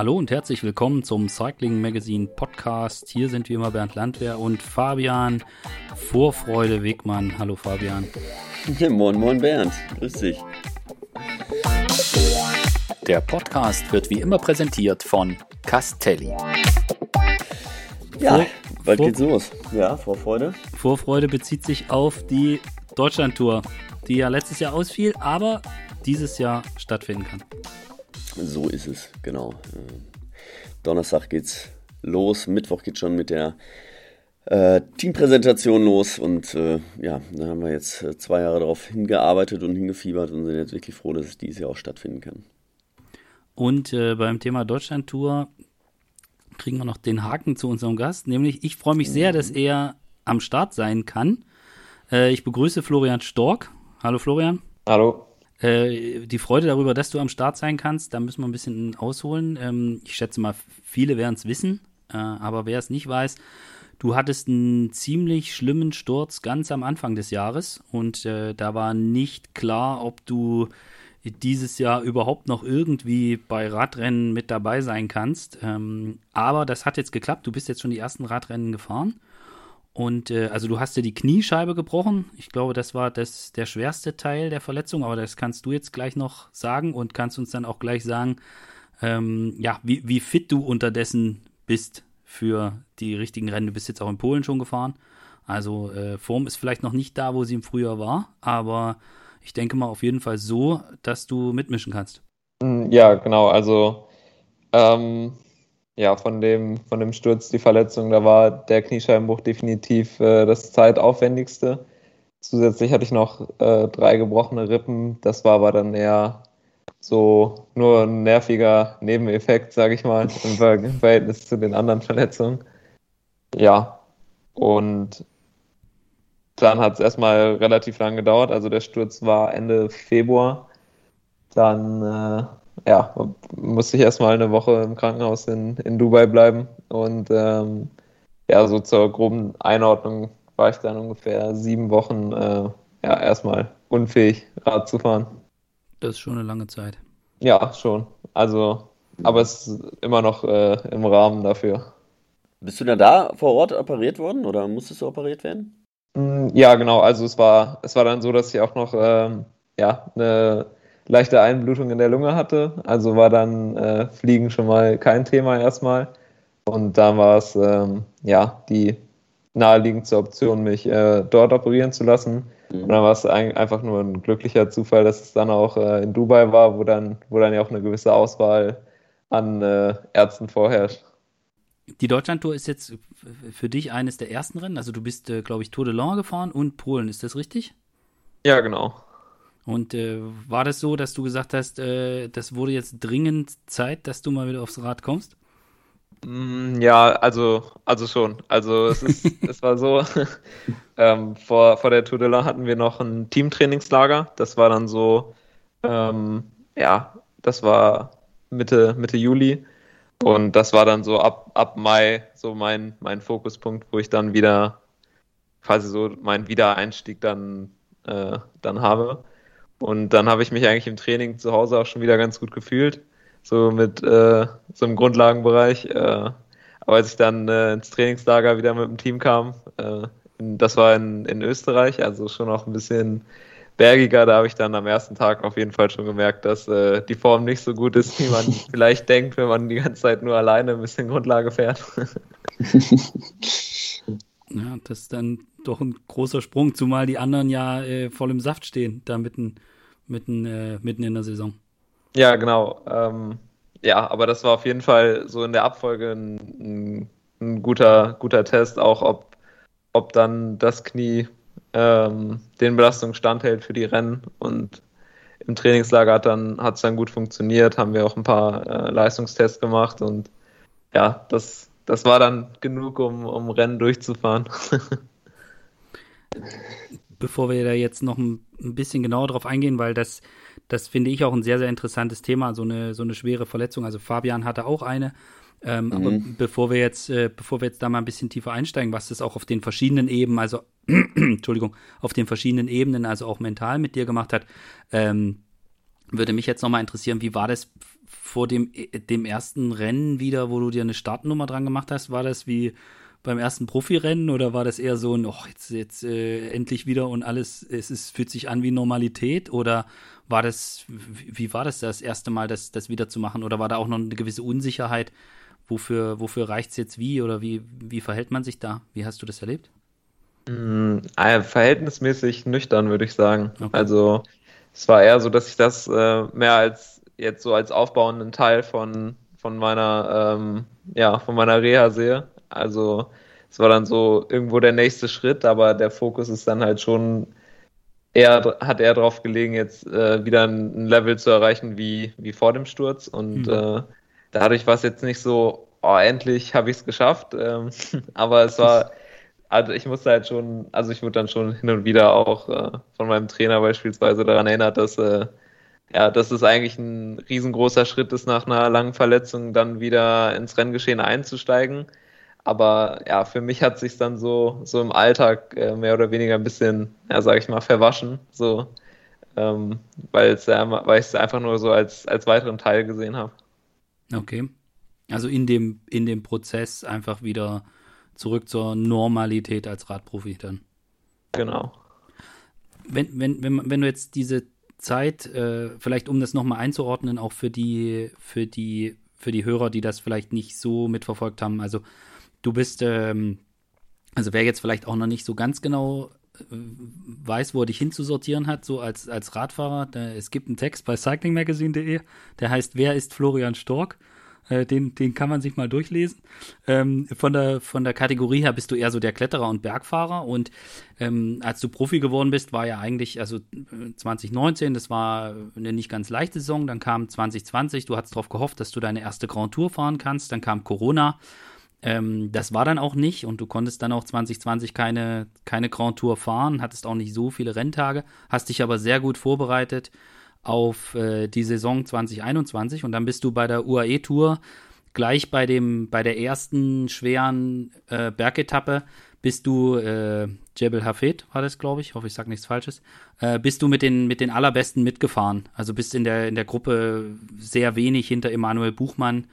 Hallo und herzlich willkommen zum Cycling Magazine Podcast. Hier sind wie immer Bernd Landwehr und Fabian Vorfreude Wegmann. Hallo Fabian. moin, moin Bernd. Grüß dich. Der Podcast wird wie immer präsentiert von Castelli. Ja, Vor, bald Vor, geht's los. Ja, Vorfreude. Vorfreude bezieht sich auf die Deutschlandtour, die ja letztes Jahr ausfiel, aber dieses Jahr stattfinden kann. So ist es, genau. Donnerstag geht's los, Mittwoch geht schon mit der äh, Teampräsentation los und äh, ja, da haben wir jetzt äh, zwei Jahre darauf hingearbeitet und hingefiebert und sind jetzt wirklich froh, dass es dieses Jahr auch stattfinden kann. Und äh, beim Thema Deutschlandtour kriegen wir noch den Haken zu unserem Gast, nämlich ich freue mich sehr, dass er am Start sein kann. Äh, ich begrüße Florian Stork. Hallo Florian. Hallo. Äh, die Freude darüber, dass du am Start sein kannst, da müssen wir ein bisschen ausholen. Ähm, ich schätze mal, viele werden es wissen, äh, aber wer es nicht weiß, du hattest einen ziemlich schlimmen Sturz ganz am Anfang des Jahres und äh, da war nicht klar, ob du dieses Jahr überhaupt noch irgendwie bei Radrennen mit dabei sein kannst. Ähm, aber das hat jetzt geklappt. Du bist jetzt schon die ersten Radrennen gefahren. Und äh, also du hast ja die Kniescheibe gebrochen. Ich glaube, das war das, der schwerste Teil der Verletzung, aber das kannst du jetzt gleich noch sagen und kannst uns dann auch gleich sagen, ähm, ja, wie, wie fit du unterdessen bist für die richtigen Rennen. Du bist jetzt auch in Polen schon gefahren. Also äh, Form ist vielleicht noch nicht da, wo sie im Frühjahr war, aber ich denke mal auf jeden Fall so, dass du mitmischen kannst. Mm, ja, genau. Also ähm, ja, von dem, von dem Sturz, die Verletzung, da war der Kniescheibenbruch definitiv äh, das zeitaufwendigste. Zusätzlich hatte ich noch äh, drei gebrochene Rippen. Das war aber dann eher so nur ein nerviger Nebeneffekt, sage ich mal, im, Ver im Verhältnis zu den anderen Verletzungen. Ja, und dann hat es erstmal relativ lang gedauert. Also der Sturz war Ende Februar. Dann äh, ja, musste ich erstmal eine Woche im Krankenhaus in, in Dubai bleiben. Und ähm, ja, so zur groben Einordnung war ich dann ungefähr sieben Wochen äh, ja, erstmal unfähig, Rad zu fahren. Das ist schon eine lange Zeit. Ja, schon. Also, aber es ist immer noch äh, im Rahmen dafür. Bist du dann da vor Ort operiert worden oder musstest du operiert werden? Mm, ja, genau. Also es war, es war dann so, dass ich auch noch ähm, ja, eine leichte Einblutung in der Lunge hatte. Also war dann äh, Fliegen schon mal kein Thema erstmal. Und da war es ähm, ja die naheliegendste Option, mich äh, dort operieren zu lassen. Mhm. Und dann war es ein, einfach nur ein glücklicher Zufall, dass es dann auch äh, in Dubai war, wo dann, wo dann ja auch eine gewisse Auswahl an äh, Ärzten vorherrscht. Die Deutschlandtour ist jetzt für dich eines der ersten Rennen. Also du bist, äh, glaube ich, Tour de Lange gefahren und Polen. Ist das richtig? Ja, genau. Und äh, war das so, dass du gesagt hast, äh, das wurde jetzt dringend Zeit, dass du mal wieder aufs Rad kommst? Mm, ja, also, also schon. Also es, ist, es war so, ähm, vor, vor der Tour de la hatten wir noch ein Teamtrainingslager. Das war dann so, ähm, ja, das war Mitte, Mitte Juli. Und das war dann so ab, ab Mai so mein, mein Fokuspunkt, wo ich dann wieder quasi so meinen Wiedereinstieg dann, äh, dann habe. Und dann habe ich mich eigentlich im Training zu Hause auch schon wieder ganz gut gefühlt, so mit äh, so einem Grundlagenbereich. Äh, aber als ich dann äh, ins Trainingslager wieder mit dem Team kam, äh, in, das war in, in Österreich, also schon auch ein bisschen bergiger, da habe ich dann am ersten Tag auf jeden Fall schon gemerkt, dass äh, die Form nicht so gut ist, wie man vielleicht denkt, wenn man die ganze Zeit nur alleine ein bisschen Grundlage fährt. ja, das ist dann doch ein großer Sprung, zumal die anderen ja äh, voll im Saft stehen, da mitten, mitten, äh, mitten in der Saison. Ja, genau. Ähm, ja, aber das war auf jeden Fall so in der Abfolge ein, ein, guter, guter Test, auch ob, ob dann das Knie ähm, den Belastungen standhält für die Rennen und im Trainingslager hat dann es dann gut funktioniert, haben wir auch ein paar äh, Leistungstests gemacht und ja, das, das war dann genug, um, um Rennen durchzufahren. Bevor wir da jetzt noch ein, ein bisschen genauer drauf eingehen, weil das, das finde ich auch ein sehr, sehr interessantes Thema, so eine, so eine schwere Verletzung. Also Fabian hatte auch eine. Ähm, mhm. Aber bevor wir jetzt, äh, bevor wir jetzt da mal ein bisschen tiefer einsteigen, was das auch auf den verschiedenen Ebenen, also Entschuldigung, auf den verschiedenen Ebenen, also auch mental mit dir gemacht hat, ähm, würde mich jetzt nochmal interessieren, wie war das vor dem, dem ersten Rennen wieder, wo du dir eine Startnummer dran gemacht hast? War das wie beim ersten Profirennen oder war das eher so ein, oh, jetzt, jetzt äh, endlich wieder und alles, es ist, fühlt sich an wie Normalität? Oder war das, wie war das das erste Mal, das, das wieder zu machen? Oder war da auch noch eine gewisse Unsicherheit? Wofür, wofür reicht es jetzt wie oder wie, wie verhält man sich da? Wie hast du das erlebt? Mm, äh, verhältnismäßig nüchtern, würde ich sagen. Okay. Also es war eher so, dass ich das äh, mehr als jetzt so als aufbauenden Teil von, von meiner ähm, ja, von meiner Reha sehe. Also es war dann so irgendwo der nächste Schritt, aber der Fokus ist dann halt schon eher, hat eher darauf gelegen, jetzt äh, wieder ein Level zu erreichen wie, wie vor dem Sturz. Und mhm. äh, dadurch war es jetzt nicht so, oh, endlich habe ich es geschafft. Ähm, aber es war, also ich musste halt schon, also ich wurde dann schon hin und wieder auch äh, von meinem Trainer beispielsweise daran erinnert, dass äh, ja, dass es eigentlich ein riesengroßer Schritt ist, nach einer langen Verletzung dann wieder ins Renngeschehen einzusteigen. Aber ja, für mich hat sich dann so, so im Alltag äh, mehr oder weniger ein bisschen, ja, sag ich mal, verwaschen. So, ähm, weil ich es einfach nur so als, als weiteren Teil gesehen habe. Okay. Also in dem, in dem Prozess einfach wieder zurück zur Normalität als Radprofi dann. Genau. Wenn, wenn, wenn, wenn du jetzt diese Zeit, äh, vielleicht um das nochmal einzuordnen, auch für die, für die, für die Hörer, die das vielleicht nicht so mitverfolgt haben. Also du bist, ähm, also wer jetzt vielleicht auch noch nicht so ganz genau äh, weiß, wo er dich hinzusortieren hat, so als, als Radfahrer, da, es gibt einen Text bei cyclingmagazine.de, der heißt Wer ist Florian Stork? Äh, den, den kann man sich mal durchlesen. Ähm, von, der, von der Kategorie her bist du eher so der Kletterer und Bergfahrer. Und ähm, als du Profi geworden bist, war ja eigentlich, also 2019, das war eine nicht ganz leichte Saison. Dann kam 2020, du hattest darauf gehofft, dass du deine erste Grand Tour fahren kannst. Dann kam Corona. Ähm, das war dann auch nicht und du konntest dann auch 2020 keine, keine Grand Tour fahren, hattest auch nicht so viele Renntage, hast dich aber sehr gut vorbereitet auf äh, die Saison 2021 und dann bist du bei der UAE Tour gleich bei dem bei der ersten schweren äh, Bergetappe bist du äh, Jebel Hafid war das glaube ich. Hoffe ich sage nichts falsches. Äh, bist du mit den mit den allerbesten mitgefahren. Also bist in der in der Gruppe sehr wenig hinter Emanuel Buchmann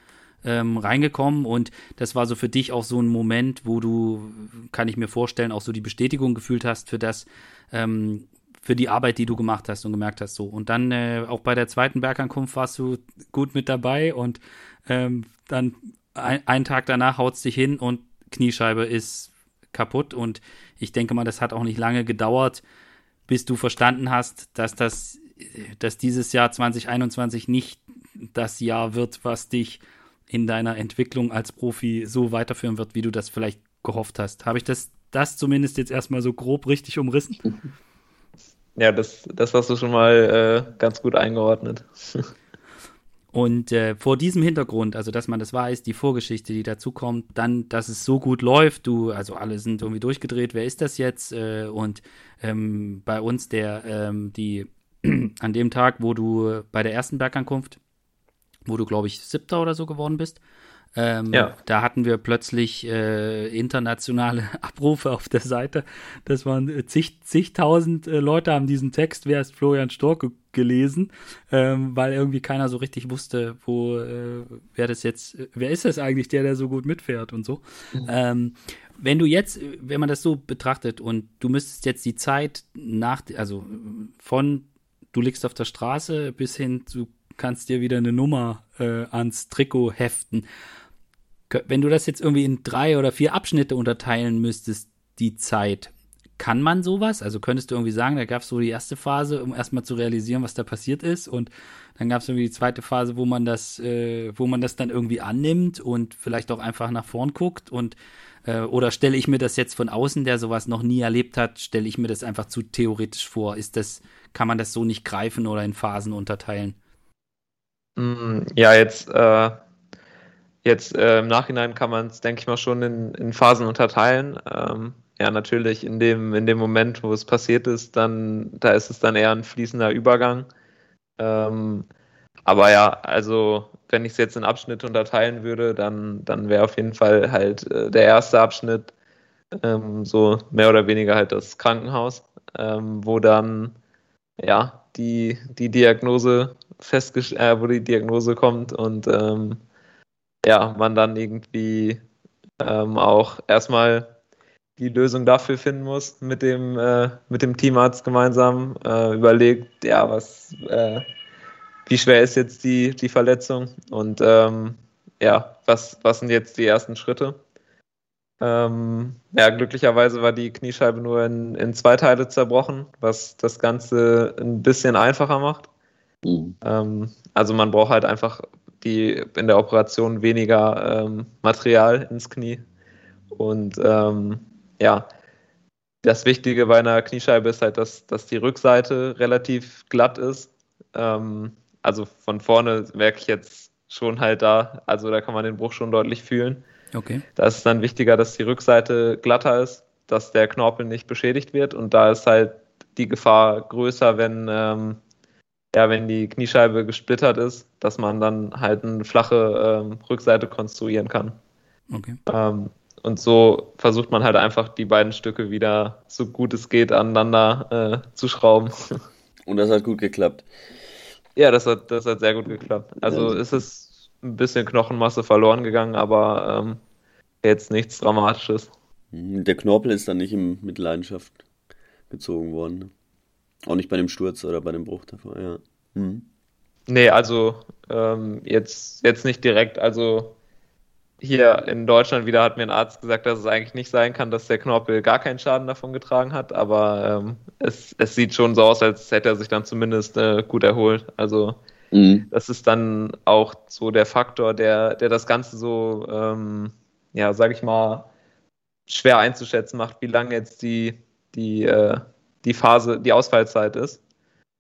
ähm, reingekommen. Und das war so für dich auch so ein Moment, wo du, kann ich mir vorstellen, auch so die Bestätigung gefühlt hast für das, ähm, für die Arbeit, die du gemacht hast und gemerkt hast so. Und dann äh, auch bei der zweiten Bergankunft warst du gut mit dabei und ähm, dann ein, einen Tag danach haut es dich hin und Kniescheibe ist kaputt und ich denke mal, das hat auch nicht lange gedauert, bis du verstanden hast, dass das, dass dieses Jahr 2021 nicht das Jahr wird, was dich in deiner Entwicklung als Profi so weiterführen wird, wie du das vielleicht gehofft hast. Habe ich das, das zumindest jetzt erstmal so grob richtig umrissen? Ja, das, das hast du schon mal äh, ganz gut eingeordnet. Und äh, vor diesem Hintergrund, also dass man das weiß, die Vorgeschichte, die dazu kommt, dann, dass es so gut läuft, du, also alle sind irgendwie durchgedreht, wer ist das jetzt? Äh, und ähm, bei uns der, ähm, die, an dem Tag, wo du bei der ersten Bergankunft, wo du, glaube ich, siebter oder so geworden bist, ähm, ja. Da hatten wir plötzlich äh, internationale Abrufe auf der Seite. Das waren zig, zigtausend äh, Leute haben diesen Text, wer ist Florian Storke, gelesen, ähm, weil irgendwie keiner so richtig wusste, wo, äh, wer das jetzt, wer ist das eigentlich, der, der so gut mitfährt und so. Mhm. Ähm, wenn du jetzt, wenn man das so betrachtet und du müsstest jetzt die Zeit nach, also von du liegst auf der Straße bis hin zu kannst dir wieder eine Nummer äh, ans Trikot heften wenn du das jetzt irgendwie in drei oder vier Abschnitte unterteilen müsstest, die Zeit, kann man sowas? Also könntest du irgendwie sagen, da gab es so die erste Phase, um erstmal zu realisieren, was da passiert ist, und dann gab es irgendwie die zweite Phase, wo man das, äh, wo man das dann irgendwie annimmt und vielleicht auch einfach nach vorn guckt und äh, oder stelle ich mir das jetzt von außen, der sowas noch nie erlebt hat, stelle ich mir das einfach zu theoretisch vor? Ist das, kann man das so nicht greifen oder in Phasen unterteilen? Mm, ja, jetzt äh, Jetzt äh, im Nachhinein kann man es, denke ich mal, schon in, in Phasen unterteilen. Ähm, ja, natürlich in dem, in dem Moment, wo es passiert ist, dann, da ist es dann eher ein fließender Übergang. Ähm, aber ja, also wenn ich es jetzt in Abschnitte unterteilen würde, dann, dann wäre auf jeden Fall halt äh, der erste Abschnitt ähm, so mehr oder weniger halt das Krankenhaus, ähm, wo dann ja die, die Diagnose festgestellt, äh, wo die Diagnose kommt und ähm, ja, man dann irgendwie ähm, auch erstmal die Lösung dafür finden muss, mit dem, äh, mit dem Teamarzt gemeinsam äh, überlegt, ja, was, äh, wie schwer ist jetzt die, die Verletzung und ähm, ja, was, was sind jetzt die ersten Schritte? Ähm, ja, glücklicherweise war die Kniescheibe nur in, in zwei Teile zerbrochen, was das Ganze ein bisschen einfacher macht. Mhm. Ähm, also man braucht halt einfach die in der Operation weniger ähm, Material ins Knie. Und ähm, ja, das Wichtige bei einer Kniescheibe ist halt, dass, dass die Rückseite relativ glatt ist. Ähm, also von vorne merke ich jetzt schon halt da, also da kann man den Bruch schon deutlich fühlen. Okay. Da ist es dann wichtiger, dass die Rückseite glatter ist, dass der Knorpel nicht beschädigt wird und da ist halt die Gefahr größer, wenn, ähm, ja, wenn die Kniescheibe gesplittert ist, dass man dann halt eine flache ähm, Rückseite konstruieren kann. Okay. Ähm, und so versucht man halt einfach die beiden Stücke wieder so gut es geht aneinander äh, zu schrauben. Und das hat gut geklappt. Ja, das hat, das hat sehr gut geklappt. Also ja. ist es ein bisschen Knochenmasse verloren gegangen, aber ähm, jetzt nichts Dramatisches. Der Knorpel ist dann nicht in Mitleidenschaft gezogen worden. Auch nicht bei dem Sturz oder bei dem Bruch davor, ja. Mhm. Nee, also ähm, jetzt, jetzt nicht direkt. Also hier in Deutschland wieder hat mir ein Arzt gesagt, dass es eigentlich nicht sein kann, dass der Knorpel gar keinen Schaden davon getragen hat, aber ähm, es, es sieht schon so aus, als hätte er sich dann zumindest äh, gut erholt. Also mhm. das ist dann auch so der Faktor, der, der das Ganze so, ähm, ja, sag ich mal, schwer einzuschätzen macht, wie lange jetzt die, die, äh, die Phase, die Ausfallzeit ist.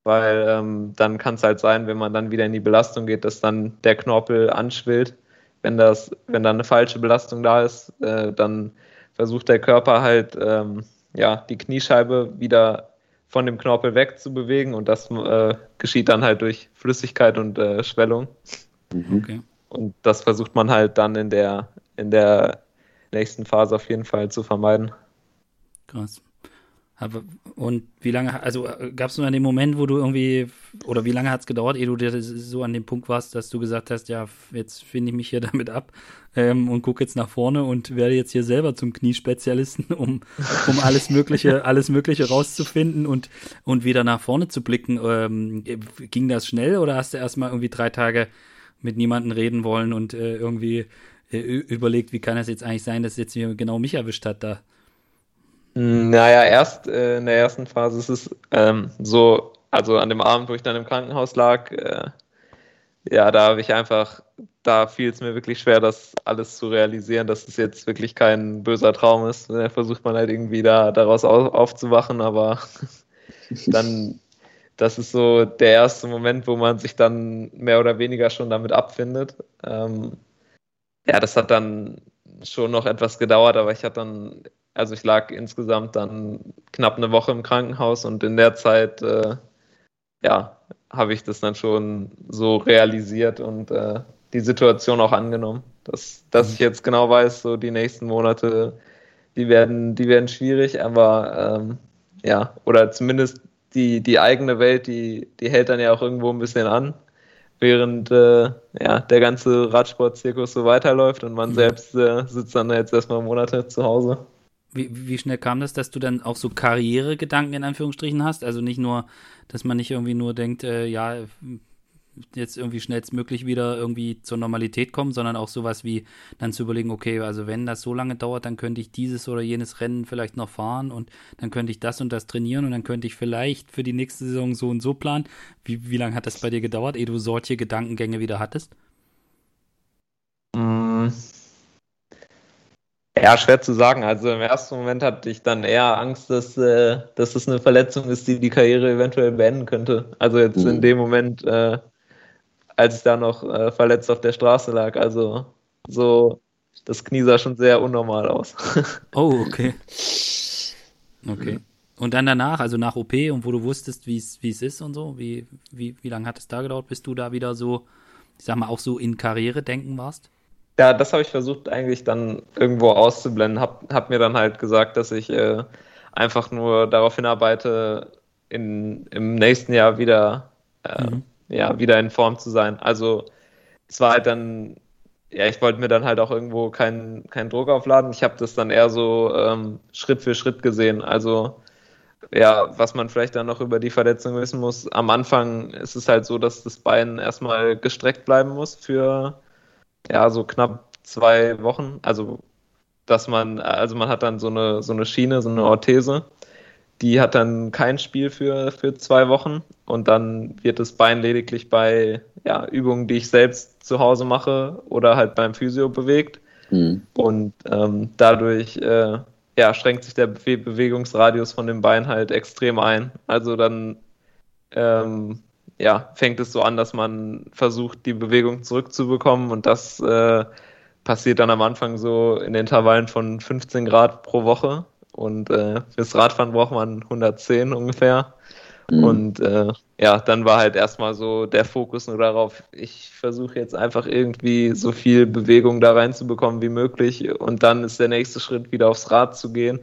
Weil ähm, dann kann es halt sein, wenn man dann wieder in die Belastung geht, dass dann der Knorpel anschwillt wenn das, wenn da eine falsche Belastung da ist, äh, dann versucht der Körper halt ähm, ja die Kniescheibe wieder von dem Knorpel wegzubewegen und das äh, geschieht dann halt durch Flüssigkeit und äh, Schwellung. Mhm. Okay. Und das versucht man halt dann in der in der nächsten Phase auf jeden Fall zu vermeiden. Krass. Und wie lange, also äh, gab es nur an dem Moment, wo du irgendwie, oder wie lange hat es gedauert, ehe du so an dem Punkt warst, dass du gesagt hast, ja, jetzt finde ich mich hier damit ab ähm, und gucke jetzt nach vorne und werde jetzt hier selber zum Kniespezialisten, um, um alles Mögliche, alles Mögliche rauszufinden und, und wieder nach vorne zu blicken. Ähm, ging das schnell oder hast du erstmal irgendwie drei Tage mit niemandem reden wollen und äh, irgendwie äh, überlegt, wie kann das jetzt eigentlich sein, dass jetzt hier genau mich erwischt hat da? Naja, erst äh, in der ersten Phase ist es ähm, so, also an dem Abend, wo ich dann im Krankenhaus lag, äh, ja, da habe ich einfach, da fiel es mir wirklich schwer, das alles zu realisieren, dass es jetzt wirklich kein böser Traum ist. Da versucht man halt irgendwie da daraus auf, aufzuwachen, aber dann, das ist so der erste Moment, wo man sich dann mehr oder weniger schon damit abfindet. Ähm, ja, das hat dann schon noch etwas gedauert, aber ich hatte dann also ich lag insgesamt dann knapp eine Woche im Krankenhaus und in der Zeit, äh, ja, habe ich das dann schon so realisiert und äh, die Situation auch angenommen, dass, dass ich jetzt genau weiß, so die nächsten Monate, die werden, die werden schwierig, aber ähm, ja, oder zumindest die, die eigene Welt, die, die hält dann ja auch irgendwo ein bisschen an, während äh, ja, der ganze Radsportzirkus so weiterläuft und man selbst äh, sitzt dann jetzt erstmal Monate zu Hause. Wie, wie schnell kam das, dass du dann auch so Karrieregedanken in Anführungsstrichen hast? Also nicht nur, dass man nicht irgendwie nur denkt, äh, ja, jetzt irgendwie schnellstmöglich wieder irgendwie zur Normalität kommen, sondern auch sowas wie dann zu überlegen, okay, also wenn das so lange dauert, dann könnte ich dieses oder jenes Rennen vielleicht noch fahren und dann könnte ich das und das trainieren und dann könnte ich vielleicht für die nächste Saison so und so planen. Wie, wie lange hat das bei dir gedauert, ehe du solche Gedankengänge wieder hattest? Mm ja, schwer zu sagen. Also im ersten Moment hatte ich dann eher Angst, dass, äh, dass es eine Verletzung ist, die die Karriere eventuell beenden könnte. Also jetzt mhm. in dem Moment, äh, als ich da noch äh, verletzt auf der Straße lag. Also so, das Knie sah schon sehr unnormal aus. oh, okay. Okay. Und dann danach, also nach OP und wo du wusstest, wie es ist und so, wie, wie, wie lange hat es da gedauert, bis du da wieder so, ich sag mal, auch so in Karriere denken warst? Ja, das habe ich versucht eigentlich dann irgendwo auszublenden. Hab, hab mir dann halt gesagt, dass ich äh, einfach nur darauf hinarbeite, in, im nächsten Jahr wieder äh, mhm. ja, wieder in Form zu sein. Also es war halt dann, ja, ich wollte mir dann halt auch irgendwo keinen keinen Druck aufladen. Ich habe das dann eher so ähm, Schritt für Schritt gesehen. Also ja, was man vielleicht dann noch über die Verletzung wissen muss, am Anfang ist es halt so, dass das Bein erstmal gestreckt bleiben muss für ja, so knapp zwei Wochen. Also dass man, also man hat dann so eine, so eine Schiene, so eine Orthese, die hat dann kein Spiel für, für zwei Wochen und dann wird das Bein lediglich bei ja, Übungen, die ich selbst zu Hause mache oder halt beim Physio bewegt. Mhm. Und ähm, dadurch äh, ja, schränkt sich der Be Bewegungsradius von dem Bein halt extrem ein. Also dann ähm, ja, fängt es so an, dass man versucht, die Bewegung zurückzubekommen und das äh, passiert dann am Anfang so in Intervallen von 15 Grad pro Woche und äh, fürs Radfahren braucht man 110 ungefähr. Mhm. Und äh, ja, dann war halt erstmal so der Fokus nur darauf, ich versuche jetzt einfach irgendwie so viel Bewegung da reinzubekommen wie möglich. Und dann ist der nächste Schritt, wieder aufs Rad zu gehen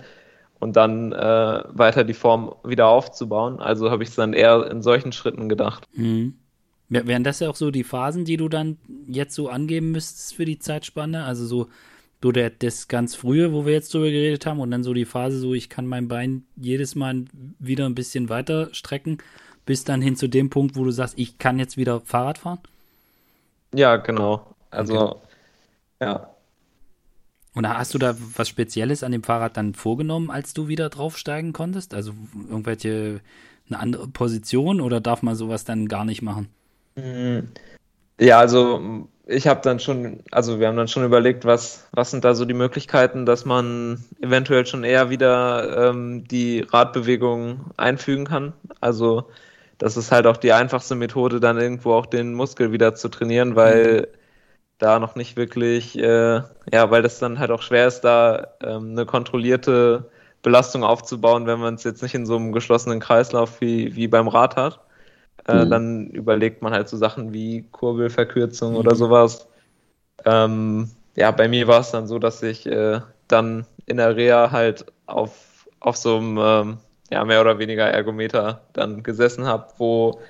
und dann äh, weiter die Form wieder aufzubauen. Also habe ich es dann eher in solchen Schritten gedacht. Mhm. Wären das ja auch so die Phasen, die du dann jetzt so angeben müsstest für die Zeitspanne? Also so so der, das ganz frühe, wo wir jetzt drüber geredet haben, und dann so die Phase, so ich kann mein Bein jedes Mal wieder ein bisschen weiter strecken, bis dann hin zu dem Punkt, wo du sagst, ich kann jetzt wieder Fahrrad fahren? Ja, genau. Also, okay. ja. Und hast du da was Spezielles an dem Fahrrad dann vorgenommen, als du wieder draufsteigen konntest? Also irgendwelche, eine andere Position oder darf man sowas dann gar nicht machen? Mhm. Ja, also ich habe dann schon, also wir haben dann schon überlegt, was, was sind da so die Möglichkeiten, dass man eventuell schon eher wieder ähm, die Radbewegung einfügen kann. Also das ist halt auch die einfachste Methode, dann irgendwo auch den Muskel wieder zu trainieren, weil mhm. Da noch nicht wirklich, äh, ja, weil das dann halt auch schwer ist, da ähm, eine kontrollierte Belastung aufzubauen, wenn man es jetzt nicht in so einem geschlossenen Kreislauf wie, wie beim Rad hat. Äh, mhm. Dann überlegt man halt so Sachen wie Kurbelverkürzung mhm. oder sowas. Ähm, ja, bei mir war es dann so, dass ich äh, dann in der Reha halt auf, auf so einem ähm, ja, mehr oder weniger Ergometer dann gesessen habe, wo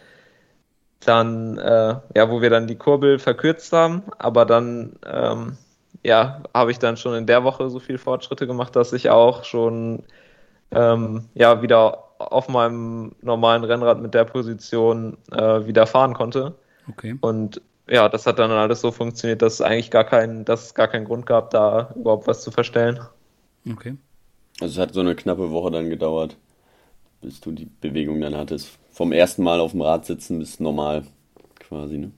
dann, äh, ja, wo wir dann die Kurbel verkürzt haben, aber dann, ähm, ja, habe ich dann schon in der Woche so viel Fortschritte gemacht, dass ich auch schon, ähm, ja, wieder auf meinem normalen Rennrad mit der Position äh, wieder fahren konnte. Okay. Und ja, das hat dann alles so funktioniert, dass es eigentlich gar keinen, dass es gar keinen Grund gab, da überhaupt was zu verstellen. Okay. Also es hat so eine knappe Woche dann gedauert, bis du die Bewegung dann hattest. Vom ersten Mal auf dem Rad sitzen bis normal quasi, ne?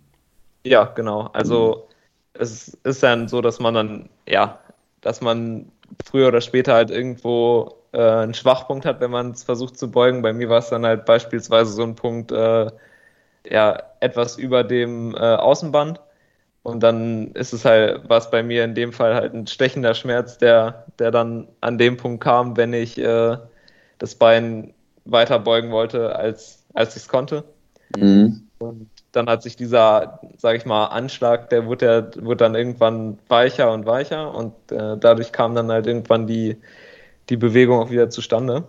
Ja, genau. Also mhm. es ist dann so, dass man dann, ja, dass man früher oder später halt irgendwo äh, einen Schwachpunkt hat, wenn man es versucht zu beugen. Bei mir war es dann halt beispielsweise so ein Punkt, äh, ja, etwas über dem äh, Außenband. Und dann ist es halt, war es bei mir in dem Fall halt ein stechender Schmerz, der, der dann an dem Punkt kam, wenn ich äh, das Bein weiter beugen wollte, als, als ich es konnte. Mhm. Und dann hat sich dieser, sage ich mal, Anschlag, der wurde, der wurde dann irgendwann weicher und weicher und äh, dadurch kam dann halt irgendwann die, die Bewegung auch wieder zustande.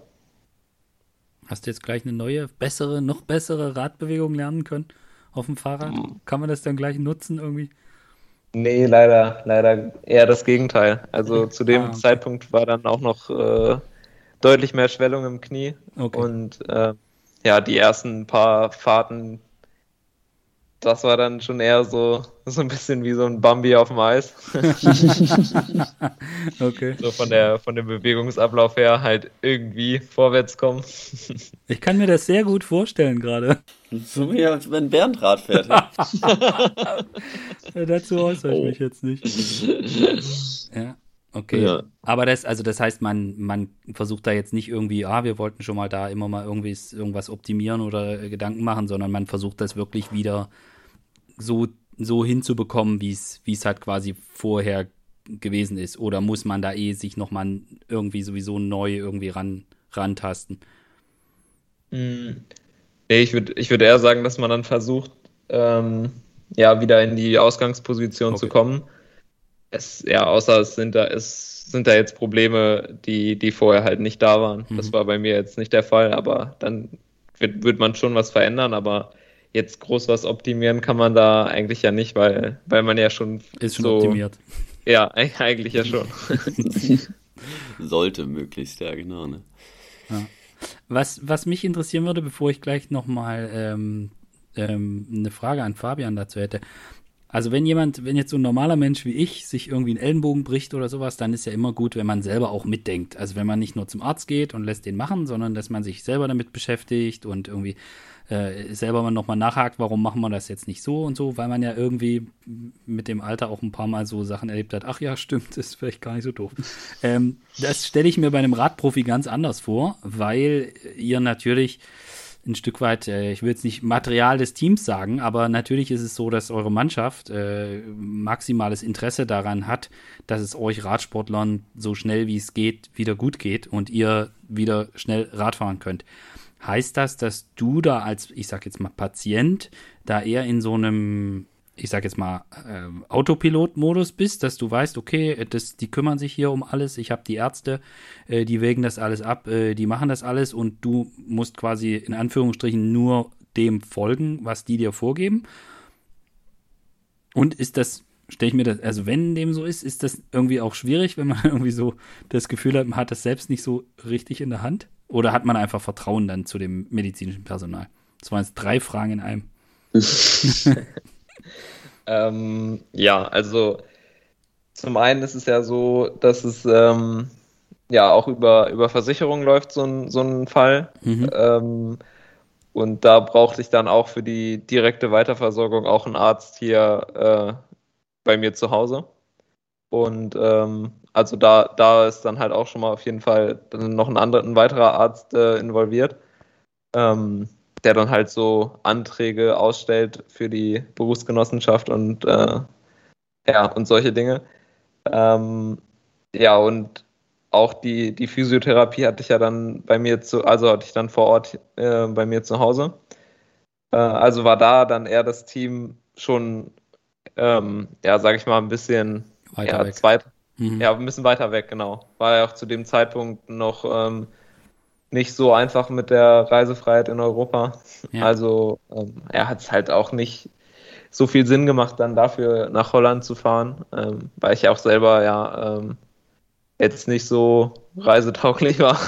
Hast du jetzt gleich eine neue, bessere, noch bessere Radbewegung lernen können auf dem Fahrrad? Mhm. Kann man das dann gleich nutzen irgendwie? Nee, leider, leider eher das Gegenteil. Also zu dem ah, okay. Zeitpunkt war dann auch noch äh, deutlich mehr Schwellung im Knie. Okay. Und äh, ja, die ersten paar Fahrten, das war dann schon eher so, so ein bisschen wie so ein Bambi auf dem Eis. okay. So von der von dem Bewegungsablauf her halt irgendwie vorwärts kommen. Ich kann mir das sehr gut vorstellen gerade. So wie als wenn Bernd Rad fährt. ja, dazu äußere ich oh. mich jetzt nicht. Ja. Okay. Ja. Aber das, also das heißt, man, man versucht da jetzt nicht irgendwie, ah, wir wollten schon mal da immer mal irgendwie irgendwas optimieren oder Gedanken machen, sondern man versucht das wirklich wieder so, so hinzubekommen, wie es, wie es halt quasi vorher gewesen ist. Oder muss man da eh sich nochmal irgendwie sowieso neu irgendwie ran, rantasten? Hm. Nee, ich würde ich würd eher sagen, dass man dann versucht, ähm, ja, wieder in die Ausgangsposition okay. zu kommen es, ja, außer es sind da, es sind da jetzt Probleme, die, die vorher halt nicht da waren. Mhm. Das war bei mir jetzt nicht der Fall, aber dann wird, wird man schon was verändern, aber jetzt groß was optimieren kann man da eigentlich ja nicht, weil, weil man ja schon. Ist schon so, optimiert. Ja, eigentlich ja schon. Sollte möglichst, ja, genau. Ne? Ja. Was, was mich interessieren würde, bevor ich gleich nochmal ähm, ähm, eine Frage an Fabian dazu hätte. Also wenn jemand, wenn jetzt so ein normaler Mensch wie ich sich irgendwie einen Ellenbogen bricht oder sowas, dann ist ja immer gut, wenn man selber auch mitdenkt. Also wenn man nicht nur zum Arzt geht und lässt den machen, sondern dass man sich selber damit beschäftigt und irgendwie äh, selber mal nochmal nachhakt, warum machen wir das jetzt nicht so und so, weil man ja irgendwie mit dem Alter auch ein paar Mal so Sachen erlebt hat, ach ja, stimmt, ist vielleicht gar nicht so doof. Ähm, das stelle ich mir bei einem Radprofi ganz anders vor, weil ihr natürlich ein Stück weit, äh, ich will jetzt nicht Material des Teams sagen, aber natürlich ist es so, dass eure Mannschaft äh, maximales Interesse daran hat, dass es euch Radsportlern so schnell wie es geht wieder gut geht und ihr wieder schnell Radfahren könnt. Heißt das, dass du da als, ich sag jetzt mal, Patient da eher in so einem ich sag jetzt mal, äh, Autopilot-Modus bist, dass du weißt, okay, das, die kümmern sich hier um alles, ich habe die Ärzte, äh, die wägen das alles ab, äh, die machen das alles und du musst quasi in Anführungsstrichen nur dem folgen, was die dir vorgeben. Und ist das, stelle ich mir das, also wenn dem so ist, ist das irgendwie auch schwierig, wenn man irgendwie so das Gefühl hat, man hat das selbst nicht so richtig in der Hand? Oder hat man einfach Vertrauen dann zu dem medizinischen Personal? Das waren jetzt drei Fragen in einem. Ähm, ja, also zum einen ist es ja so, dass es ähm, ja auch über, über Versicherung läuft, so ein, so ein Fall. Mhm. Ähm, und da brauchte ich dann auch für die direkte Weiterversorgung auch einen Arzt hier äh, bei mir zu Hause. Und ähm, also da, da ist dann halt auch schon mal auf jeden Fall noch ein, anderer, ein weiterer Arzt äh, involviert. Ähm, der dann halt so Anträge ausstellt für die Berufsgenossenschaft und äh, ja, und solche Dinge. Ähm, ja, und auch die, die Physiotherapie hatte ich ja dann bei mir zu, also hatte ich dann vor Ort äh, bei mir zu Hause. Äh, also war da dann eher das Team schon, ähm, ja, sag ich mal, ein bisschen weiter ja, weg. Zweit, mhm. Ja, ein bisschen weiter weg, genau. War ja auch zu dem Zeitpunkt noch ähm, nicht so einfach mit der Reisefreiheit in Europa. Ja. Also ähm, er hat es halt auch nicht so viel Sinn gemacht, dann dafür nach Holland zu fahren, ähm, weil ich auch selber ja ähm, jetzt nicht so reisetauglich war.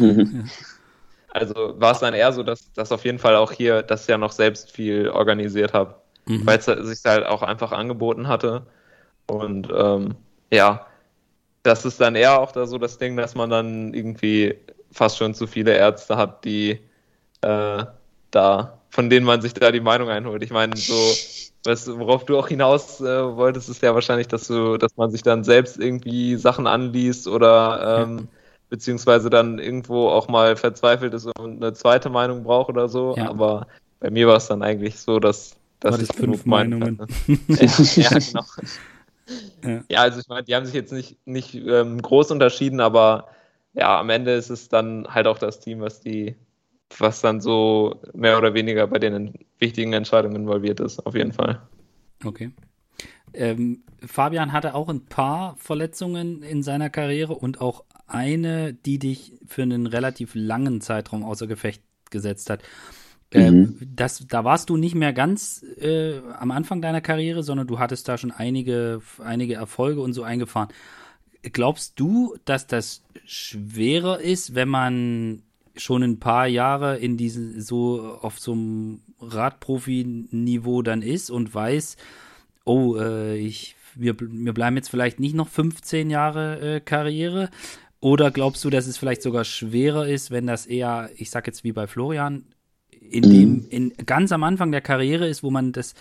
Ja. also war es dann eher so, dass, dass auf jeden Fall auch hier das ja noch selbst viel organisiert habe, mhm. weil es sich halt auch einfach angeboten hatte. Und ähm, ja, das ist dann eher auch da so das Ding, dass man dann irgendwie fast schon zu viele Ärzte hat, die äh, da, von denen man sich da die Meinung einholt. Ich meine, so, was, worauf du auch hinaus äh, wolltest, ist ja wahrscheinlich, dass du, dass man sich dann selbst irgendwie Sachen anliest oder ähm, beziehungsweise dann irgendwo auch mal verzweifelt ist und eine zweite Meinung braucht oder so. Ja. Aber bei mir war es dann eigentlich so, dass, dass ich fünf Meinungen. ja, genau. Ja. ja. also ich meine, die haben sich jetzt nicht, nicht ähm, groß unterschieden, aber ja, am Ende ist es dann halt auch das Team, was die, was dann so mehr oder weniger bei den wichtigen Entscheidungen involviert ist, auf jeden Fall. Okay. Ähm, Fabian hatte auch ein paar Verletzungen in seiner Karriere und auch eine, die dich für einen relativ langen Zeitraum außer Gefecht gesetzt hat. Ähm, mhm. das, da warst du nicht mehr ganz äh, am Anfang deiner Karriere, sondern du hattest da schon einige, einige Erfolge und so eingefahren. Glaubst du, dass das schwerer ist, wenn man schon ein paar Jahre in diesen so auf so einem Radprofi-Niveau dann ist und weiß, oh, äh, ich, wir, wir bleiben jetzt vielleicht nicht noch 15 Jahre äh, Karriere? Oder glaubst du, dass es vielleicht sogar schwerer ist, wenn das eher, ich sag jetzt wie bei Florian, in dem, mhm. in ganz am Anfang der Karriere ist, wo man das,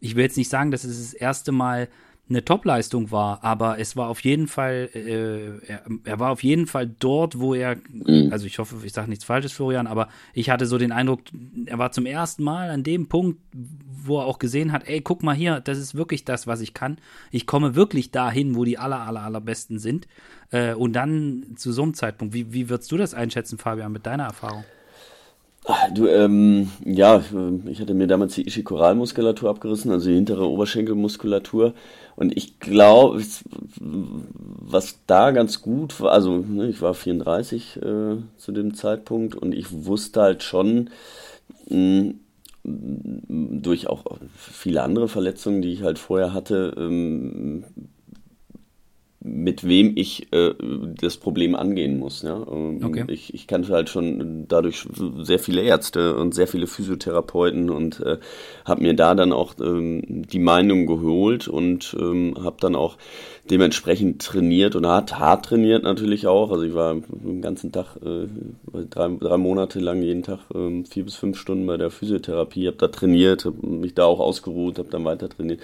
ich will jetzt nicht sagen, dass es das erste Mal eine Topleistung war, aber es war auf jeden Fall, äh, er, er, war auf jeden Fall dort, wo er, mhm. also ich hoffe, ich sage nichts Falsches, Florian, aber ich hatte so den Eindruck, er war zum ersten Mal an dem Punkt, wo er auch gesehen hat, ey, guck mal hier, das ist wirklich das, was ich kann. Ich komme wirklich dahin, wo die aller, aller, allerbesten sind. Äh, und dann zu so einem Zeitpunkt, wie, wie würdest du das einschätzen, Fabian, mit deiner Erfahrung? Du, ähm, ja, ich hatte mir damals die Ischikoralmuskulatur abgerissen, also die hintere Oberschenkelmuskulatur. Und ich glaube, was da ganz gut war, also ne, ich war 34 äh, zu dem Zeitpunkt und ich wusste halt schon, mh, hm, durch auch viele andere Verletzungen, die ich halt vorher hatte, ähm, mit wem ich äh, das Problem angehen muss. Ja? Ähm, okay. Ich, ich kannte halt schon dadurch sehr viele Ärzte und sehr viele Physiotherapeuten und äh, habe mir da dann auch ähm, die Meinung geholt und ähm, habe dann auch dementsprechend trainiert und hart, hart trainiert natürlich auch. Also ich war den ganzen Tag, äh, drei, drei Monate lang jeden Tag äh, vier bis fünf Stunden bei der Physiotherapie, habe da trainiert, habe mich da auch ausgeruht, habe dann weiter trainiert.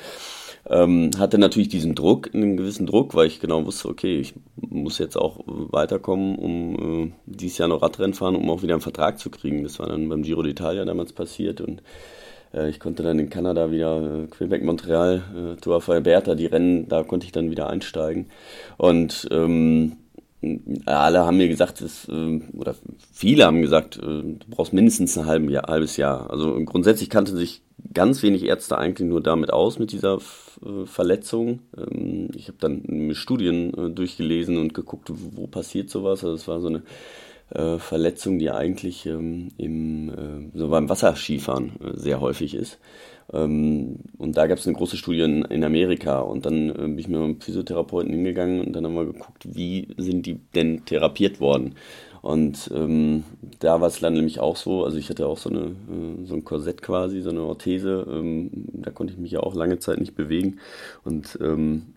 Ähm, hatte natürlich diesen Druck, einen gewissen Druck, weil ich genau wusste, okay, ich muss jetzt auch weiterkommen, um äh, dieses Jahr noch Radrennen fahren, um auch wieder einen Vertrag zu kriegen. Das war dann beim Giro d'Italia damals passiert und äh, ich konnte dann in Kanada wieder, äh, Quebec, Montreal, äh, Tour Alberta, die Rennen, da konnte ich dann wieder einsteigen. Und ähm, alle haben mir gesagt, dass, äh, oder viele haben gesagt, äh, du brauchst mindestens ein halbes Jahr. Also grundsätzlich kannte sich ganz wenig Ärzte eigentlich nur damit aus, mit dieser äh, Verletzung. Ähm, ich habe dann Studien äh, durchgelesen und geguckt, wo passiert sowas. Also es war so eine äh, Verletzung, die eigentlich ähm, im, so beim Wasserskifahren sehr häufig ist. Ähm, und da gab es eine große Studie in, in Amerika und dann bin ich mit einem Physiotherapeuten hingegangen und dann haben wir geguckt, wie sind die denn therapiert worden. Und ähm, da war es dann nämlich auch so, also ich hatte auch so, eine, äh, so ein Korsett quasi, so eine Orthese, ähm, da konnte ich mich ja auch lange Zeit nicht bewegen. Und ähm,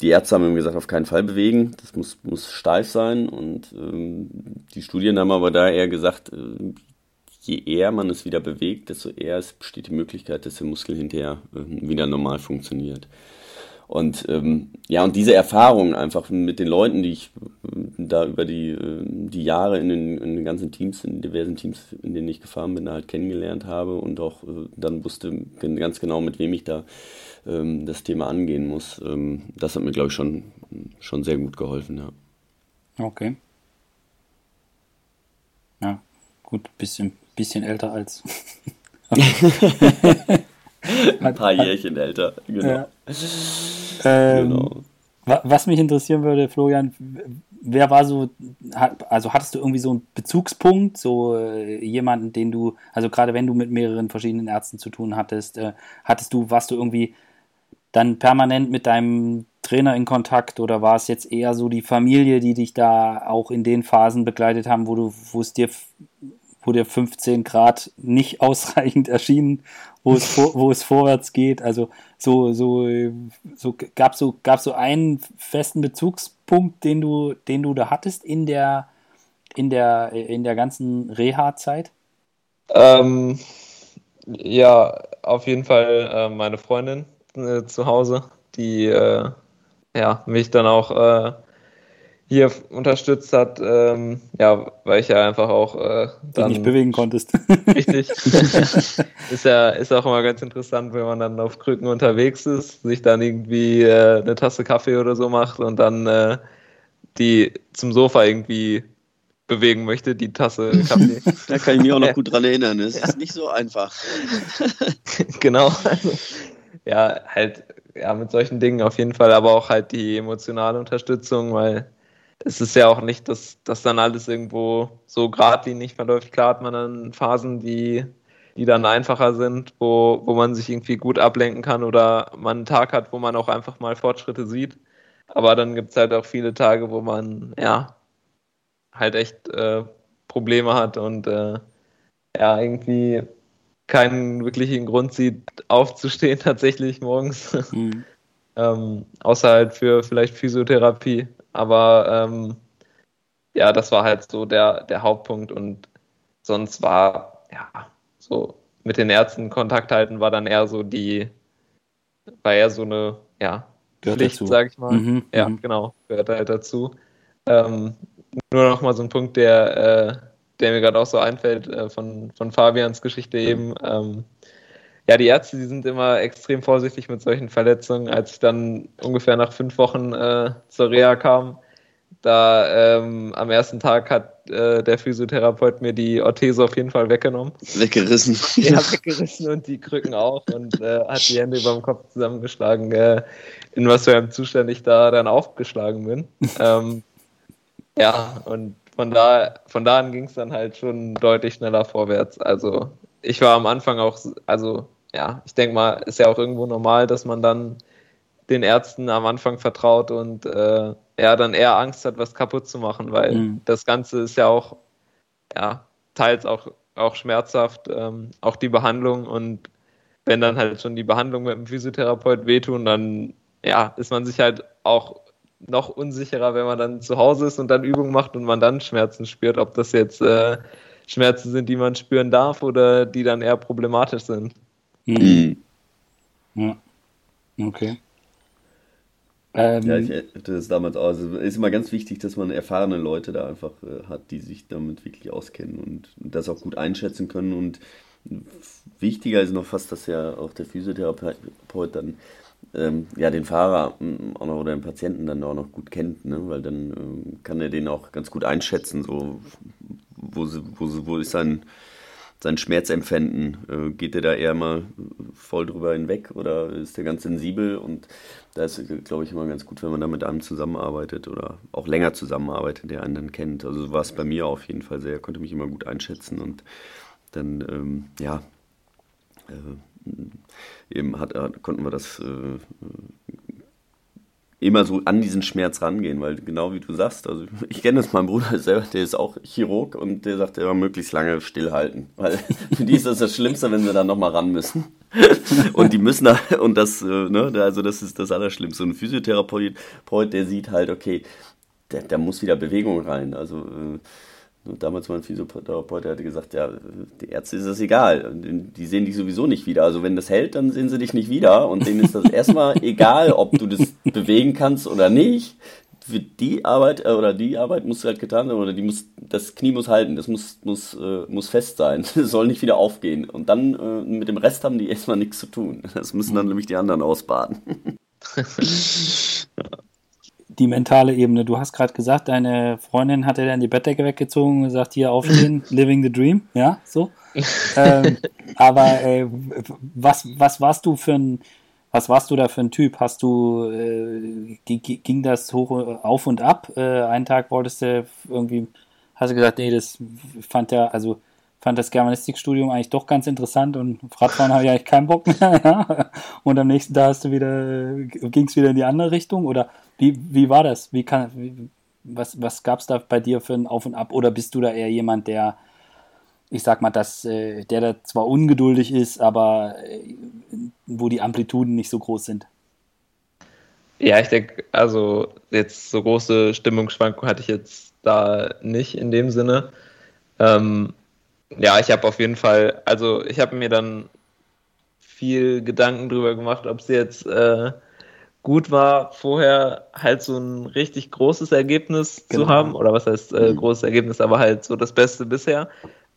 die Ärzte haben mir gesagt, auf keinen Fall bewegen, das muss, muss steif sein. Und ähm, die Studien haben aber da eher gesagt, äh, je eher man es wieder bewegt, desto eher besteht die Möglichkeit, dass der Muskel hinterher äh, wieder normal funktioniert. Und ähm, ja, und diese Erfahrung einfach mit den Leuten, die ich äh, da über die, äh, die Jahre in den, in den ganzen Teams, in diversen Teams, in denen ich gefahren bin, halt kennengelernt habe und auch äh, dann wusste ganz genau, mit wem ich da ähm, das Thema angehen muss. Ähm, das hat mir, glaube ich, schon, schon sehr gut geholfen, ja. Okay. Ja, gut, bisschen, bisschen älter als. Ein paar Jährchen älter, genau. Ja. Ähm, genau. Was mich interessieren würde, Florian, wer war so, also hattest du irgendwie so einen Bezugspunkt, so äh, jemanden, den du, also gerade wenn du mit mehreren verschiedenen Ärzten zu tun hattest, äh, hattest du, warst du irgendwie dann permanent mit deinem Trainer in Kontakt oder war es jetzt eher so die Familie, die dich da auch in den Phasen begleitet haben, wo du, wo es dir wo dir 15 Grad nicht ausreichend erschienen, wo es, vor, wo es vorwärts geht. Also so, so, so gab es so, gab's so einen festen Bezugspunkt, den du, den du da hattest in der, in der, in der ganzen Reha-Zeit? Ähm, ja, auf jeden Fall äh, meine Freundin äh, zu Hause, die äh, ja, mich dann auch äh, hier unterstützt hat, ähm, ja, weil ich ja einfach auch äh, dann nicht bewegen konntest. Richtig. ist ja ist auch immer ganz interessant, wenn man dann auf Krücken unterwegs ist, sich dann irgendwie äh, eine Tasse Kaffee oder so macht und dann äh, die zum Sofa irgendwie bewegen möchte, die Tasse Kaffee. da kann ich mich auch noch gut dran erinnern. Es ja. ist nicht so einfach. genau. Also, ja, halt ja, mit solchen Dingen auf jeden Fall, aber auch halt die emotionale Unterstützung, weil es ist ja auch nicht, dass das dann alles irgendwo so geradlinig verläuft. Klar hat man dann Phasen, die, die dann einfacher sind, wo, wo man sich irgendwie gut ablenken kann oder man einen Tag hat, wo man auch einfach mal Fortschritte sieht. Aber dann gibt es halt auch viele Tage, wo man ja halt echt äh, Probleme hat und äh, ja irgendwie keinen wirklichen Grund sieht, aufzustehen tatsächlich morgens. Mhm. ähm, außer halt für vielleicht Physiotherapie. Aber ähm, ja, das war halt so der, der Hauptpunkt und sonst war, ja, so mit den Ärzten Kontakt halten war dann eher so die, war eher so eine, ja, gehört Pflicht, dazu. sag ich mal. Mhm, ja, mhm. genau, gehört halt dazu. Ähm, nur noch mal so ein Punkt, der, äh, der mir gerade auch so einfällt, äh, von, von Fabians Geschichte eben. Ähm, ja, die Ärzte, die sind immer extrem vorsichtig mit solchen Verletzungen. Als ich dann ungefähr nach fünf Wochen äh, zur Reha kam, da ähm, am ersten Tag hat äh, der Physiotherapeut mir die Orthese auf jeden Fall weggenommen. Weggerissen. Ja, weggerissen und die Krücken auch und äh, hat die Hände über dem Kopf zusammengeschlagen, äh, in was für einem Zustand ich da dann aufgeschlagen bin. ähm, ja, und von da, von da an ging es dann halt schon deutlich schneller vorwärts. Also ich war am Anfang auch, also ja, ich denke mal, ist ja auch irgendwo normal, dass man dann den Ärzten am Anfang vertraut und äh, ja, dann eher Angst hat, was kaputt zu machen, weil mhm. das Ganze ist ja auch, ja, teils auch, auch schmerzhaft, ähm, auch die Behandlung und wenn dann halt schon die Behandlung mit dem Physiotherapeut wehtun, dann ja, ist man sich halt auch noch unsicherer, wenn man dann zu Hause ist und dann Übungen macht und man dann Schmerzen spürt, ob das jetzt äh, Schmerzen sind, die man spüren darf oder die dann eher problematisch sind. Mhm. Ja. Okay. Ähm, ja, ich hätte das damals auch. Also es ist immer ganz wichtig, dass man erfahrene Leute da einfach äh, hat, die sich damit wirklich auskennen und, und, das auch gut einschätzen können. Und wichtiger ist noch fast, dass ja auch der Physiotherapeut dann ähm, ja, den Fahrer auch noch, oder den Patienten dann auch noch gut kennt, ne? weil dann ähm, kann er den auch ganz gut einschätzen, so wo, wo, wo ist sein, sein Schmerzempfinden? Äh, geht er da eher mal voll drüber hinweg oder ist der ganz sensibel? Und da ist, glaube ich, immer ganz gut, wenn man da mit einem zusammenarbeitet oder auch länger zusammenarbeitet, der einen dann kennt. Also so war es bei mir auf jeden Fall sehr, konnte mich immer gut einschätzen und dann, ähm, ja, äh, eben hat, konnten wir das äh, immer so an diesen Schmerz rangehen, weil genau wie du sagst, also ich kenne das, mein Bruder selber, der ist auch Chirurg und der sagt immer möglichst lange stillhalten, weil für die ist das das Schlimmste, wenn sie dann nochmal ran müssen. und die müssen da, und das, äh, ne, also das ist das Allerschlimmste. Und ein Physiotherapeut, der sieht halt, okay, da muss wieder Bewegung rein, also äh, und damals mein Physiotherapeut hatte gesagt, ja, die Ärzte ist das egal. Die sehen dich sowieso nicht wieder. Also wenn das hält, dann sehen sie dich nicht wieder. Und denen ist das erstmal egal, ob du das bewegen kannst oder nicht. Für die Arbeit äh, oder die Arbeit muss halt getan werden oder die muss, das Knie muss halten, das muss, muss, äh, muss fest sein. Das soll nicht wieder aufgehen. Und dann äh, mit dem Rest haben die erstmal nichts zu tun. Das müssen dann nämlich die anderen ausbaden. die mentale Ebene. Du hast gerade gesagt, deine Freundin hat dir dann die Bettdecke weggezogen und gesagt, hier aufstehen, living the dream, ja, so. ähm, aber äh, was, was warst du für ein, was warst du da für ein Typ? Hast du, äh, ging das hoch auf und ab? Äh, einen Tag wolltest du irgendwie, hast du gesagt, nee, das fand ja, also fand das Germanistikstudium eigentlich doch ganz interessant und Radfahren habe ich eigentlich keinen Bock mehr. Ja? Und am nächsten Tag hast du wieder, ging es wieder in die andere Richtung oder wie, wie war das? Wie kann, was was gab es da bei dir für ein Auf und Ab? Oder bist du da eher jemand, der, ich sag mal, dass, äh, der da zwar ungeduldig ist, aber äh, wo die Amplituden nicht so groß sind? Ja, ich denke, also jetzt so große Stimmungsschwankungen hatte ich jetzt da nicht in dem Sinne. Ähm, ja, ich habe auf jeden Fall, also ich habe mir dann viel Gedanken drüber gemacht, ob es jetzt äh, gut war, vorher halt so ein richtig großes Ergebnis genau. zu haben. Oder was heißt äh, mhm. großes Ergebnis, aber halt so das Beste bisher.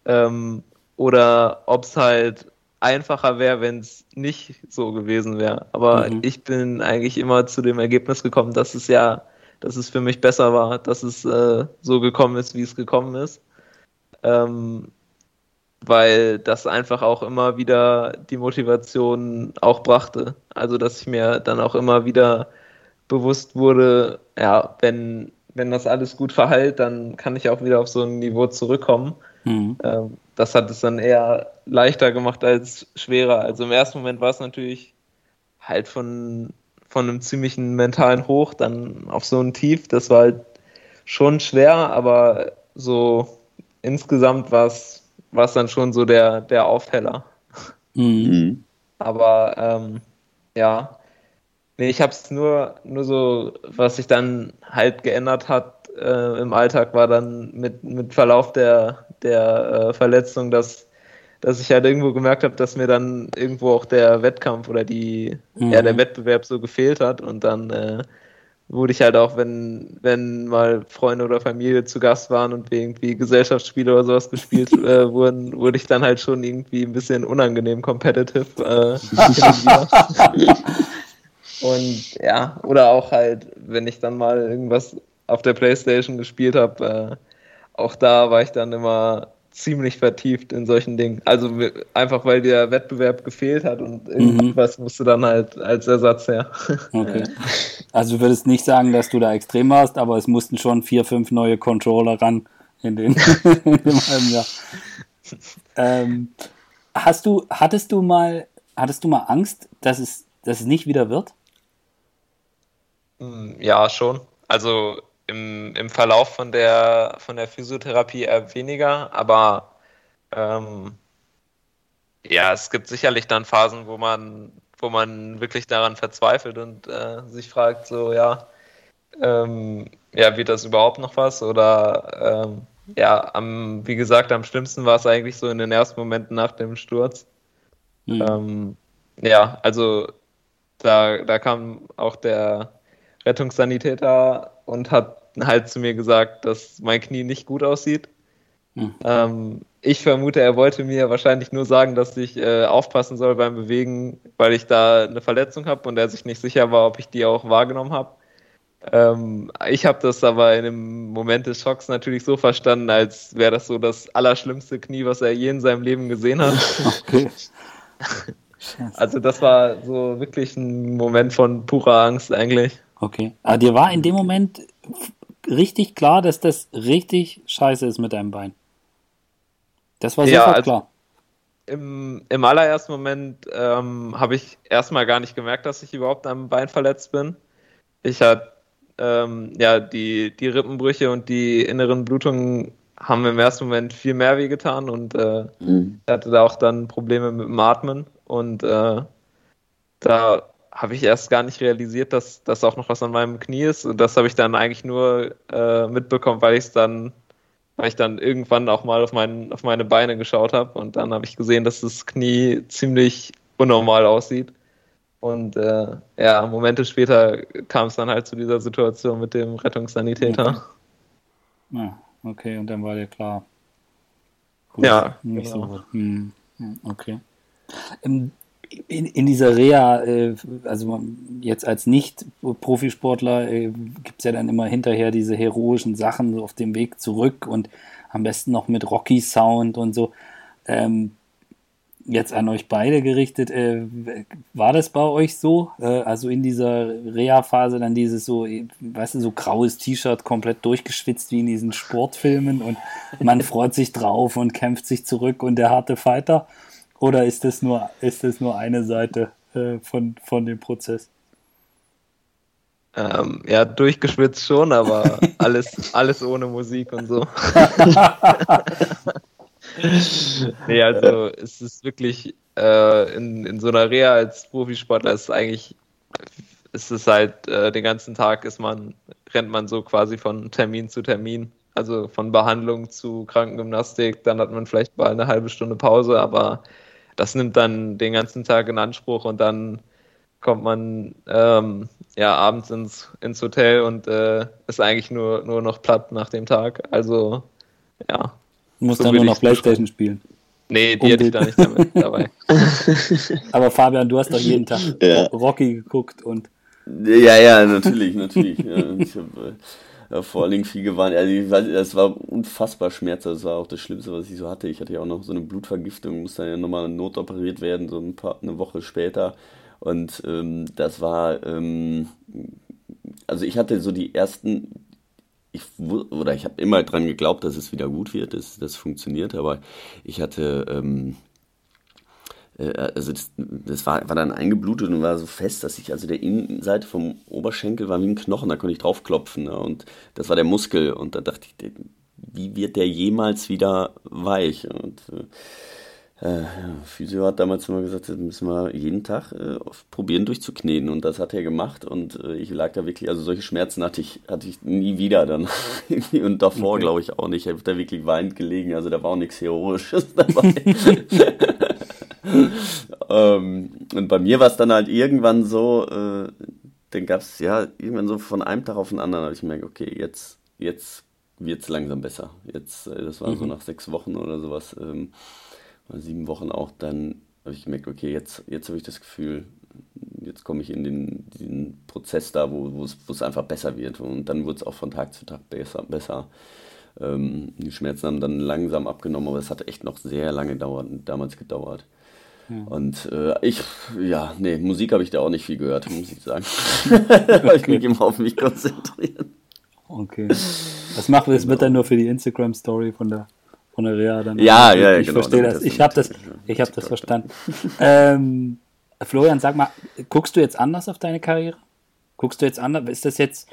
Ähm, oder ob es halt einfacher wäre, wenn es nicht so gewesen wäre. Aber mhm. ich bin eigentlich immer zu dem Ergebnis gekommen, dass es ja, dass es für mich besser war, dass es äh, so gekommen ist, wie es gekommen ist. Ähm, weil das einfach auch immer wieder die Motivation auch brachte. Also dass ich mir dann auch immer wieder bewusst wurde, ja, wenn, wenn das alles gut verhält, dann kann ich auch wieder auf so ein Niveau zurückkommen. Mhm. Ähm, das hat es dann eher leichter gemacht als schwerer. Also im ersten Moment war es natürlich halt von, von einem ziemlichen mentalen Hoch dann auf so ein Tief. Das war halt schon schwer, aber so insgesamt war es war es dann schon so der, der Aufheller. Mhm. Aber ähm, ja, nee, ich habe es nur, nur so, was sich dann halt geändert hat äh, im Alltag, war dann mit, mit Verlauf der, der äh, Verletzung, dass, dass ich halt irgendwo gemerkt habe, dass mir dann irgendwo auch der Wettkampf oder die, mhm. ja, der Wettbewerb so gefehlt hat und dann äh, wurde ich halt auch, wenn, wenn mal Freunde oder Familie zu Gast waren und wir irgendwie Gesellschaftsspiele oder sowas gespielt äh, wurden, wurde ich dann halt schon irgendwie ein bisschen unangenehm competitive. Äh, und ja, oder auch halt, wenn ich dann mal irgendwas auf der Playstation gespielt habe, äh, auch da war ich dann immer ziemlich vertieft in solchen Dingen. Also einfach weil der Wettbewerb gefehlt hat und irgendwas mhm. musste dann halt als Ersatz her. Okay. Also du würdest nicht sagen, dass du da extrem warst, aber es mussten schon vier, fünf neue Controller ran in, den, in dem halben Jahr. Ähm, hast du, hattest du mal, hattest du mal Angst, dass es, dass es nicht wieder wird? Hm, ja, schon. Also im, im Verlauf von der, von der Physiotherapie eher weniger, aber ähm, ja, es gibt sicherlich dann Phasen, wo man, wo man wirklich daran verzweifelt und äh, sich fragt, so, ja, ähm, ja, wird das überhaupt noch was? Oder ähm, ja, am, wie gesagt, am schlimmsten war es eigentlich so in den ersten Momenten nach dem Sturz. Mhm. Ähm, ja, also da, da kam auch der Rettungssanitäter und hat halt zu mir gesagt, dass mein Knie nicht gut aussieht. Mhm. Ähm, ich vermute, er wollte mir wahrscheinlich nur sagen, dass ich äh, aufpassen soll beim Bewegen, weil ich da eine Verletzung habe und er sich nicht sicher war, ob ich die auch wahrgenommen habe. Ähm, ich habe das aber in dem Moment des Schocks natürlich so verstanden, als wäre das so das allerschlimmste Knie, was er je in seinem Leben gesehen hat. Okay. Also das war so wirklich ein Moment von purer Angst eigentlich. Okay. Aber dir war in dem Moment richtig klar, dass das richtig scheiße ist mit deinem Bein. Das war sofort ja, also klar. Im, Im allerersten Moment ähm, habe ich erstmal gar nicht gemerkt, dass ich überhaupt am Bein verletzt bin. Ich hatte ähm, ja die, die Rippenbrüche und die inneren Blutungen haben im ersten Moment viel mehr wehgetan und äh, mhm. hatte da auch dann Probleme mit dem Atmen und äh, da habe ich erst gar nicht realisiert, dass das auch noch was an meinem Knie ist. Und das habe ich dann eigentlich nur äh, mitbekommen, weil ich es dann, weil ich dann irgendwann auch mal auf, mein, auf meine Beine geschaut habe und dann habe ich gesehen, dass das Knie ziemlich unnormal aussieht. Und äh, ja, Momente später kam es dann halt zu dieser Situation mit dem Rettungssanitäter. Ja, okay, und dann war dir klar. Gut, ja, nicht genau. so hm, hm, okay. Ähm, in, in dieser Reha, äh, also jetzt als Nicht-Profisportler, äh, gibt es ja dann immer hinterher diese heroischen Sachen so auf dem Weg zurück und am besten noch mit Rocky-Sound und so. Ähm, jetzt an euch beide gerichtet, äh, war das bei euch so? Äh, also in dieser Reha-Phase dann dieses so, weißt du, so graues T-Shirt komplett durchgeschwitzt wie in diesen Sportfilmen und man freut sich drauf und kämpft sich zurück und der harte Fighter? Oder ist das nur, ist das nur eine Seite äh, von, von dem Prozess? Ähm, ja, durchgeschwitzt schon, aber alles, alles ohne Musik und so. nee, also es ist wirklich äh, in, in so einer Reha als Profisportler ist eigentlich, ist es halt äh, den ganzen Tag ist man, rennt man so quasi von Termin zu Termin. Also von Behandlung zu Krankengymnastik, dann hat man vielleicht mal eine halbe Stunde Pause, aber das nimmt dann den ganzen Tag in Anspruch und dann kommt man ähm, ja abends ins, ins Hotel und äh, ist eigentlich nur, nur noch platt nach dem Tag. Also ja. Du musst so dann nur noch Playstation spielen. Nee, die hätte ich da nicht damit dabei. Aber Fabian, du hast doch jeden Tag ja. Rocky geguckt und. Ja, ja, natürlich, natürlich. ja, ich hab, äh, vor allen Dingen viel gewarnt. Also, das war unfassbar schmerzhaft. Das war auch das Schlimmste, was ich so hatte. Ich hatte ja auch noch so eine Blutvergiftung, musste dann ja nochmal notoperiert werden, so ein paar, eine Woche später. Und ähm, das war, ähm, also ich hatte so die ersten ich oder ich habe immer dran geglaubt, dass es wieder gut wird, dass das funktioniert, aber ich hatte ähm, äh, also das, das war, war, dann eingeblutet und war so fest, dass ich also der Innenseite vom Oberschenkel war wie ein Knochen, da konnte ich draufklopfen ne? und das war der Muskel und da dachte ich, wie wird der jemals wieder weich und äh, äh, Physio hat damals immer gesagt, das müssen wir jeden Tag äh, probieren durchzukneten und das hat er gemacht und äh, ich lag da wirklich, also solche Schmerzen hatte ich, hatte ich nie wieder dann und davor okay. glaube ich auch nicht, ich habe da wirklich weinend gelegen, also da war auch nichts Heroisches dabei. Ähm, und bei mir war es dann halt irgendwann so, äh, dann gab es ja irgendwann so von einem Tag auf den anderen, habe ich gemerkt, okay, jetzt, jetzt wird es langsam besser. Jetzt, äh, das war mhm. so nach sechs Wochen oder sowas. Ähm, sieben Wochen auch, dann habe ich gemerkt, okay, jetzt, jetzt habe ich das Gefühl, jetzt komme ich in den, den Prozess da, wo, es einfach besser wird. Und dann wurde es auch von Tag zu Tag besser. besser. Ähm, die Schmerzen haben dann langsam abgenommen, aber es hat echt noch sehr lange dauert, damals gedauert. Ja. Und äh, ich, ja, nee, Musik habe ich da auch nicht viel gehört, muss ich sagen. okay. ich mich immer auf mich konzentrieren. Okay. Was machen wir? Das wird dann nur für die Instagram-Story von der von der Reha dann. Ja, ja, ich genau. verstehe das. Ich habe das, ich habe das verstanden. ähm, Florian, sag mal, guckst du jetzt anders auf deine Karriere? Guckst du jetzt anders? Ist das jetzt,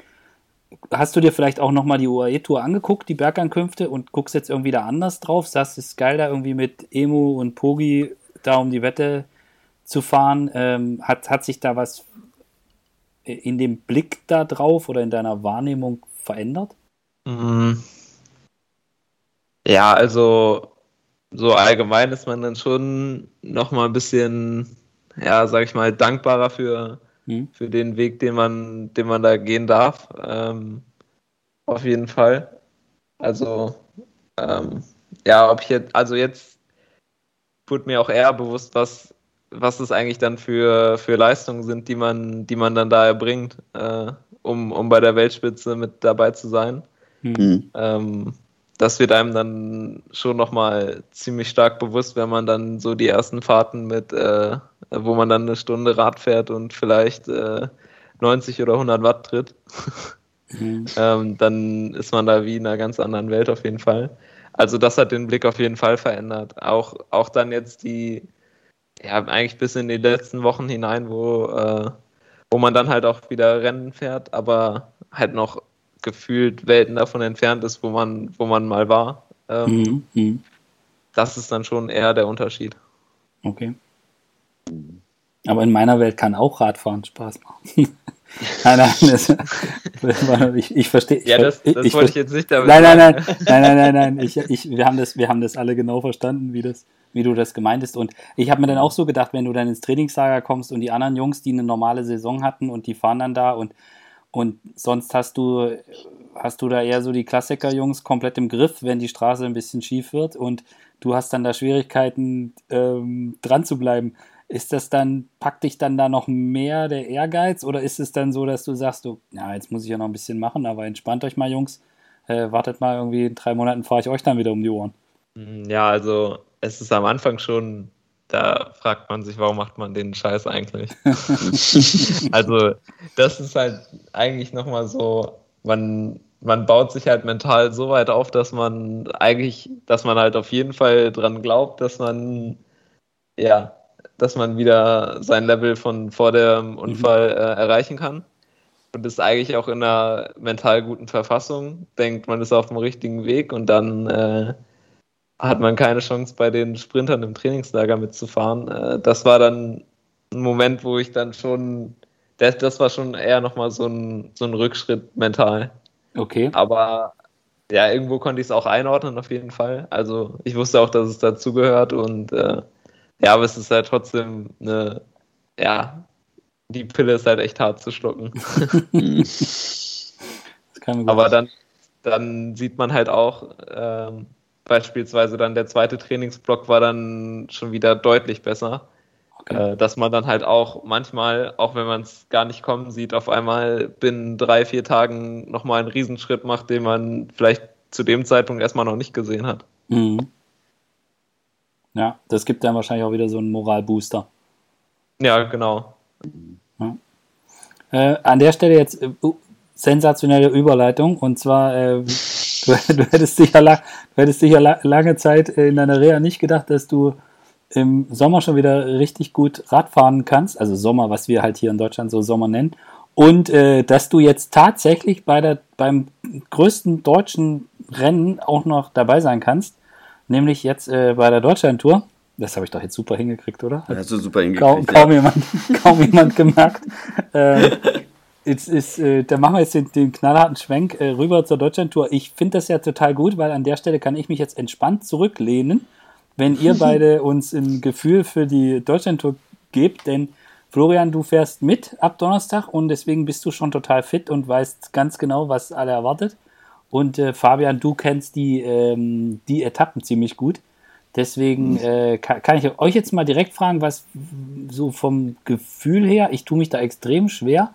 hast du dir vielleicht auch nochmal die UAE-Tour angeguckt, die Bergankünfte, und guckst jetzt irgendwie da anders drauf? Sagst, es ist geil, da irgendwie mit Emu und Pogi da um die Wette zu fahren. Ähm, hat, hat sich da was in dem Blick da drauf oder in deiner Wahrnehmung verändert? Mhm. Ja, also so allgemein ist man dann schon nochmal ein bisschen, ja, sag ich mal, dankbarer für, hm. für den Weg, den man, den man da gehen darf. Ähm, auf jeden Fall. Also, ähm, ja, ob ich jetzt, also jetzt wurde mir auch eher bewusst, was, was es eigentlich dann für, für Leistungen sind, die man, die man dann da erbringt, äh, um, um bei der Weltspitze mit dabei zu sein. Mhm. Ähm, das wird einem dann schon nochmal ziemlich stark bewusst, wenn man dann so die ersten Fahrten mit, äh, wo man dann eine Stunde Rad fährt und vielleicht äh, 90 oder 100 Watt tritt. Mhm. ähm, dann ist man da wie in einer ganz anderen Welt auf jeden Fall. Also das hat den Blick auf jeden Fall verändert. Auch, auch dann jetzt die, ja, eigentlich bis in die letzten Wochen hinein, wo, äh, wo man dann halt auch wieder Rennen fährt, aber halt noch gefühlt Welten davon entfernt ist, wo man, wo man mal war. Ähm, mhm, mhm. Das ist dann schon eher der Unterschied. Okay. Aber in meiner Welt kann auch Radfahren Spaß machen. nein, nein, das, ich, ich verstehe. Ja, das, das ich, wollte ich jetzt nicht damit Nein, nein, nein, nein, nein, nein, nein. Ich, ich, wir, haben das, wir haben das alle genau verstanden, wie, das, wie du das gemeint hast. Und ich habe mir dann auch so gedacht, wenn du dann ins Trainingslager kommst und die anderen Jungs, die eine normale Saison hatten und die fahren dann da und und sonst hast du, hast du da eher so die Klassiker-Jungs komplett im Griff, wenn die Straße ein bisschen schief wird und du hast dann da Schwierigkeiten, ähm, dran zu bleiben. Ist das dann, packt dich dann da noch mehr der Ehrgeiz oder ist es dann so, dass du sagst, du, ja, jetzt muss ich ja noch ein bisschen machen, aber entspannt euch mal, Jungs, äh, wartet mal irgendwie in drei Monaten fahre ich euch dann wieder um die Ohren? Ja, also es ist am Anfang schon da fragt man sich, warum macht man den Scheiß eigentlich? also, das ist halt eigentlich nochmal so, man, man baut sich halt mental so weit auf, dass man eigentlich, dass man halt auf jeden Fall dran glaubt, dass man, ja, dass man wieder sein Level von vor dem Unfall äh, erreichen kann. Und ist eigentlich auch in einer mental guten Verfassung, denkt, man ist auf dem richtigen Weg und dann äh, hat man keine Chance, bei den Sprintern im Trainingslager mitzufahren. Äh, das war dann ein Moment, wo ich dann schon, das, das war schon eher nochmal so ein, so ein Rückschritt mental. Okay. Aber ja, irgendwo konnte ich es auch einordnen, auf jeden Fall. Also ich wusste auch, dass es dazugehört und äh, ja, aber es ist halt trotzdem eine, ja, die Pille ist halt echt hart zu schlucken. aber dann, dann sieht man halt auch, ähm, beispielsweise dann der zweite Trainingsblock war dann schon wieder deutlich besser. Okay. Äh, dass man dann halt auch manchmal, auch wenn man es gar nicht kommen sieht, auf einmal binnen drei, vier Tagen nochmal einen Riesenschritt macht, den man vielleicht zu dem Zeitpunkt erstmal noch nicht gesehen hat. Mhm. Ja, das gibt dann wahrscheinlich auch wieder so einen Moralbooster. Ja, genau. Ja. Äh, an der Stelle jetzt äh, sensationelle Überleitung und zwar äh, Du, du, hättest sicher, lang, du hättest sicher la, lange Zeit in deiner Reha nicht gedacht, dass du im Sommer schon wieder richtig gut Radfahren kannst. Also Sommer, was wir halt hier in Deutschland so Sommer nennen. Und äh, dass du jetzt tatsächlich bei der, beim größten deutschen Rennen auch noch dabei sein kannst. Nämlich jetzt äh, bei der Deutschland-Tour. Das habe ich doch jetzt super hingekriegt, oder? Hat hast du super hingekriegt. Kaum, kaum, ja. jemand, kaum jemand gemerkt. äh, Jetzt ist, äh, da machen wir jetzt den, den knallharten Schwenk äh, rüber zur Deutschlandtour. Ich finde das ja total gut, weil an der Stelle kann ich mich jetzt entspannt zurücklehnen, wenn ihr beide uns ein Gefühl für die Deutschlandtour gebt, denn Florian, du fährst mit ab Donnerstag und deswegen bist du schon total fit und weißt ganz genau, was alle erwartet. Und äh, Fabian, du kennst die, ähm, die Etappen ziemlich gut. Deswegen äh, kann, kann, ich euch jetzt mal direkt fragen, was so vom Gefühl her, ich tue mich da extrem schwer,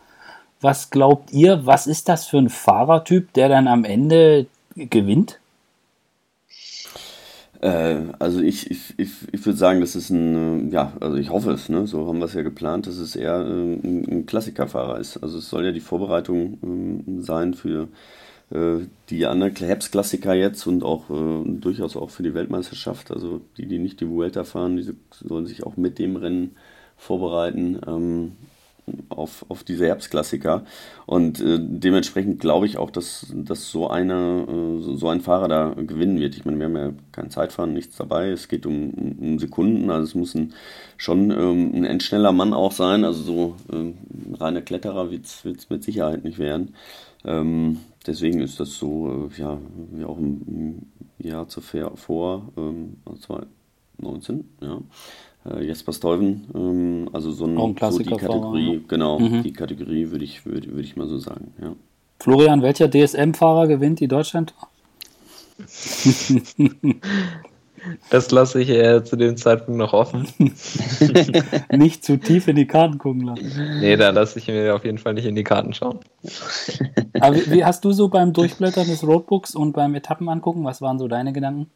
was glaubt ihr, was ist das für ein Fahrertyp, der dann am Ende gewinnt? Äh, also ich, ich, ich, ich würde sagen, das ist ein, äh, ja, also ich hoffe es, ne? so haben wir es ja geplant, dass es eher äh, ein, ein Klassikerfahrer ist. Also es soll ja die Vorbereitung ähm, sein für, die anderen Herbstklassiker jetzt und auch äh, durchaus auch für die Weltmeisterschaft. Also die, die nicht die Vuelta fahren, die sollen sich auch mit dem Rennen vorbereiten. Ähm, auf, auf diese Herbstklassiker. Und äh, dementsprechend glaube ich auch, dass, dass so, eine, äh, so ein Fahrer da gewinnen wird. Ich meine, wir haben ja kein Zeitfahren, nichts dabei. Es geht um, um Sekunden. Also es muss ein, schon ähm, ein endschneller Mann auch sein. Also so ähm, reiner Kletterer wird es mit Sicherheit nicht werden. Ähm, deswegen ist das so, äh, ja, wie auch im, Jahr zuvor, ähm, 2019, ja äh, Jesper Stuyven, ähm, also so, ein, ein so die Kategorie, genau, mhm. die Kategorie würde ich, würde, würde ich mal so sagen, ja. Florian, welcher DSM-Fahrer gewinnt die Deutschland? Das lasse ich eher zu dem Zeitpunkt noch offen. nicht zu tief in die Karten gucken lassen. Nee, da lasse ich mir auf jeden Fall nicht in die Karten schauen. Aber wie, wie hast du so beim Durchblättern des Roadbooks und beim Etappen angucken, was waren so deine Gedanken?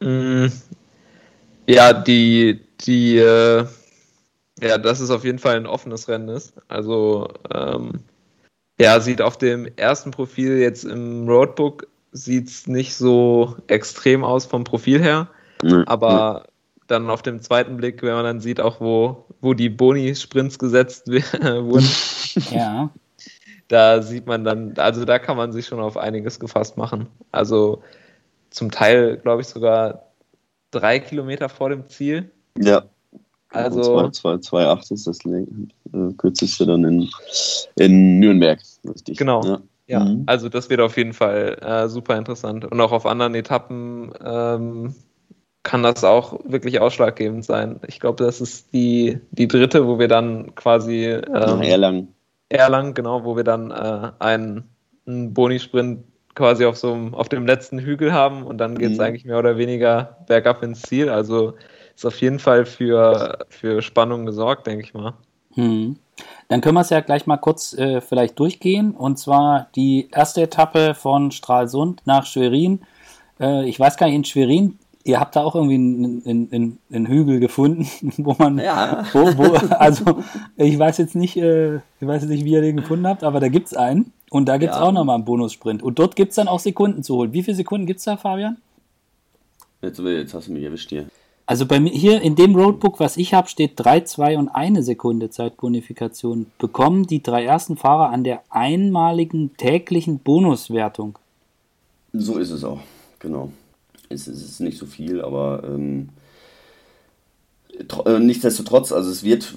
Mm, ja, die, die, äh, ja, dass es auf jeden Fall ein offenes Rennen ist. Also, ähm, ja, sieht auf dem ersten Profil jetzt im Roadbook sieht es nicht so extrem aus vom Profil her, mhm. aber dann auf dem zweiten Blick, wenn man dann sieht, auch wo, wo die Boni-Sprints gesetzt wurden, ja. da sieht man dann, also da kann man sich schon auf einiges gefasst machen. Also zum Teil, glaube ich, sogar drei Kilometer vor dem Ziel. Ja. Also 2,8 ist das äh, kürzeste dann in, in Nürnberg. Richtig. Genau. Ja. Ja. Mhm. also das wird auf jeden Fall äh, super interessant. Und auch auf anderen Etappen ähm, kann das auch wirklich ausschlaggebend sein. Ich glaube, das ist die, die dritte, wo wir dann quasi ähm, Erlangen. Erlangen, genau, wo wir dann äh, einen, einen Boni-Sprint quasi auf so einem, auf dem letzten Hügel haben und dann geht es mhm. eigentlich mehr oder weniger bergab ins Ziel. Also ist auf jeden Fall für, für Spannung gesorgt, denke ich mal. Mhm. Dann können wir es ja gleich mal kurz äh, vielleicht durchgehen. Und zwar die erste Etappe von Stralsund nach Schwerin. Äh, ich weiß gar nicht, in Schwerin ihr habt da auch irgendwie einen, einen, einen Hügel gefunden, wo man, ja. wo, wo, also ich weiß jetzt nicht, äh, ich weiß jetzt nicht, wie ihr den gefunden habt, aber da gibt es einen und da gibt es ja. auch nochmal einen Bonussprint und dort gibt es dann auch Sekunden zu holen. Wie viele Sekunden gibt es da, Fabian? Jetzt, jetzt hast du mich erwischt hier. Also bei mir hier in dem Roadbook, was ich habe, steht 3, 2 und 1 Sekunde Zeitbonifikation. Bekommen die drei ersten Fahrer an der einmaligen täglichen Bonuswertung. So ist es auch, genau es, es ist nicht so viel, aber ähm, äh, nichtsdestotrotz, also es wird,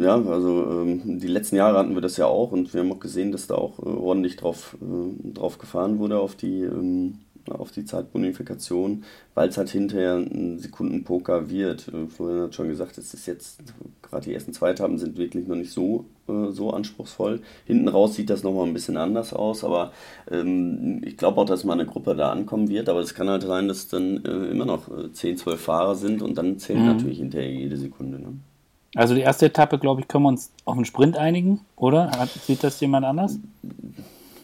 ja, also ähm, die letzten Jahre hatten wir das ja auch und wir haben auch gesehen, dass da auch äh, ordentlich drauf, äh, drauf gefahren wurde auf die, ähm, auf die Zeitbonifikation, weil es halt hinterher ein Sekundenpoker wird. Äh, Florian hat schon gesagt, es ist jetzt, gerade die ersten zwei Etappen sind wirklich noch nicht so, äh, so anspruchsvoll. Hinten raus sieht das nochmal ein bisschen anders aus, aber ähm, ich glaube auch, dass mal eine Gruppe da ankommen wird, aber es kann halt sein, dass dann äh, immer noch 10, 12 Fahrer sind und dann zählt mhm. natürlich hinterher jede Sekunde. Ne? Also die erste Etappe, glaube ich, können wir uns auf einen Sprint einigen, oder? Sieht das jemand anders?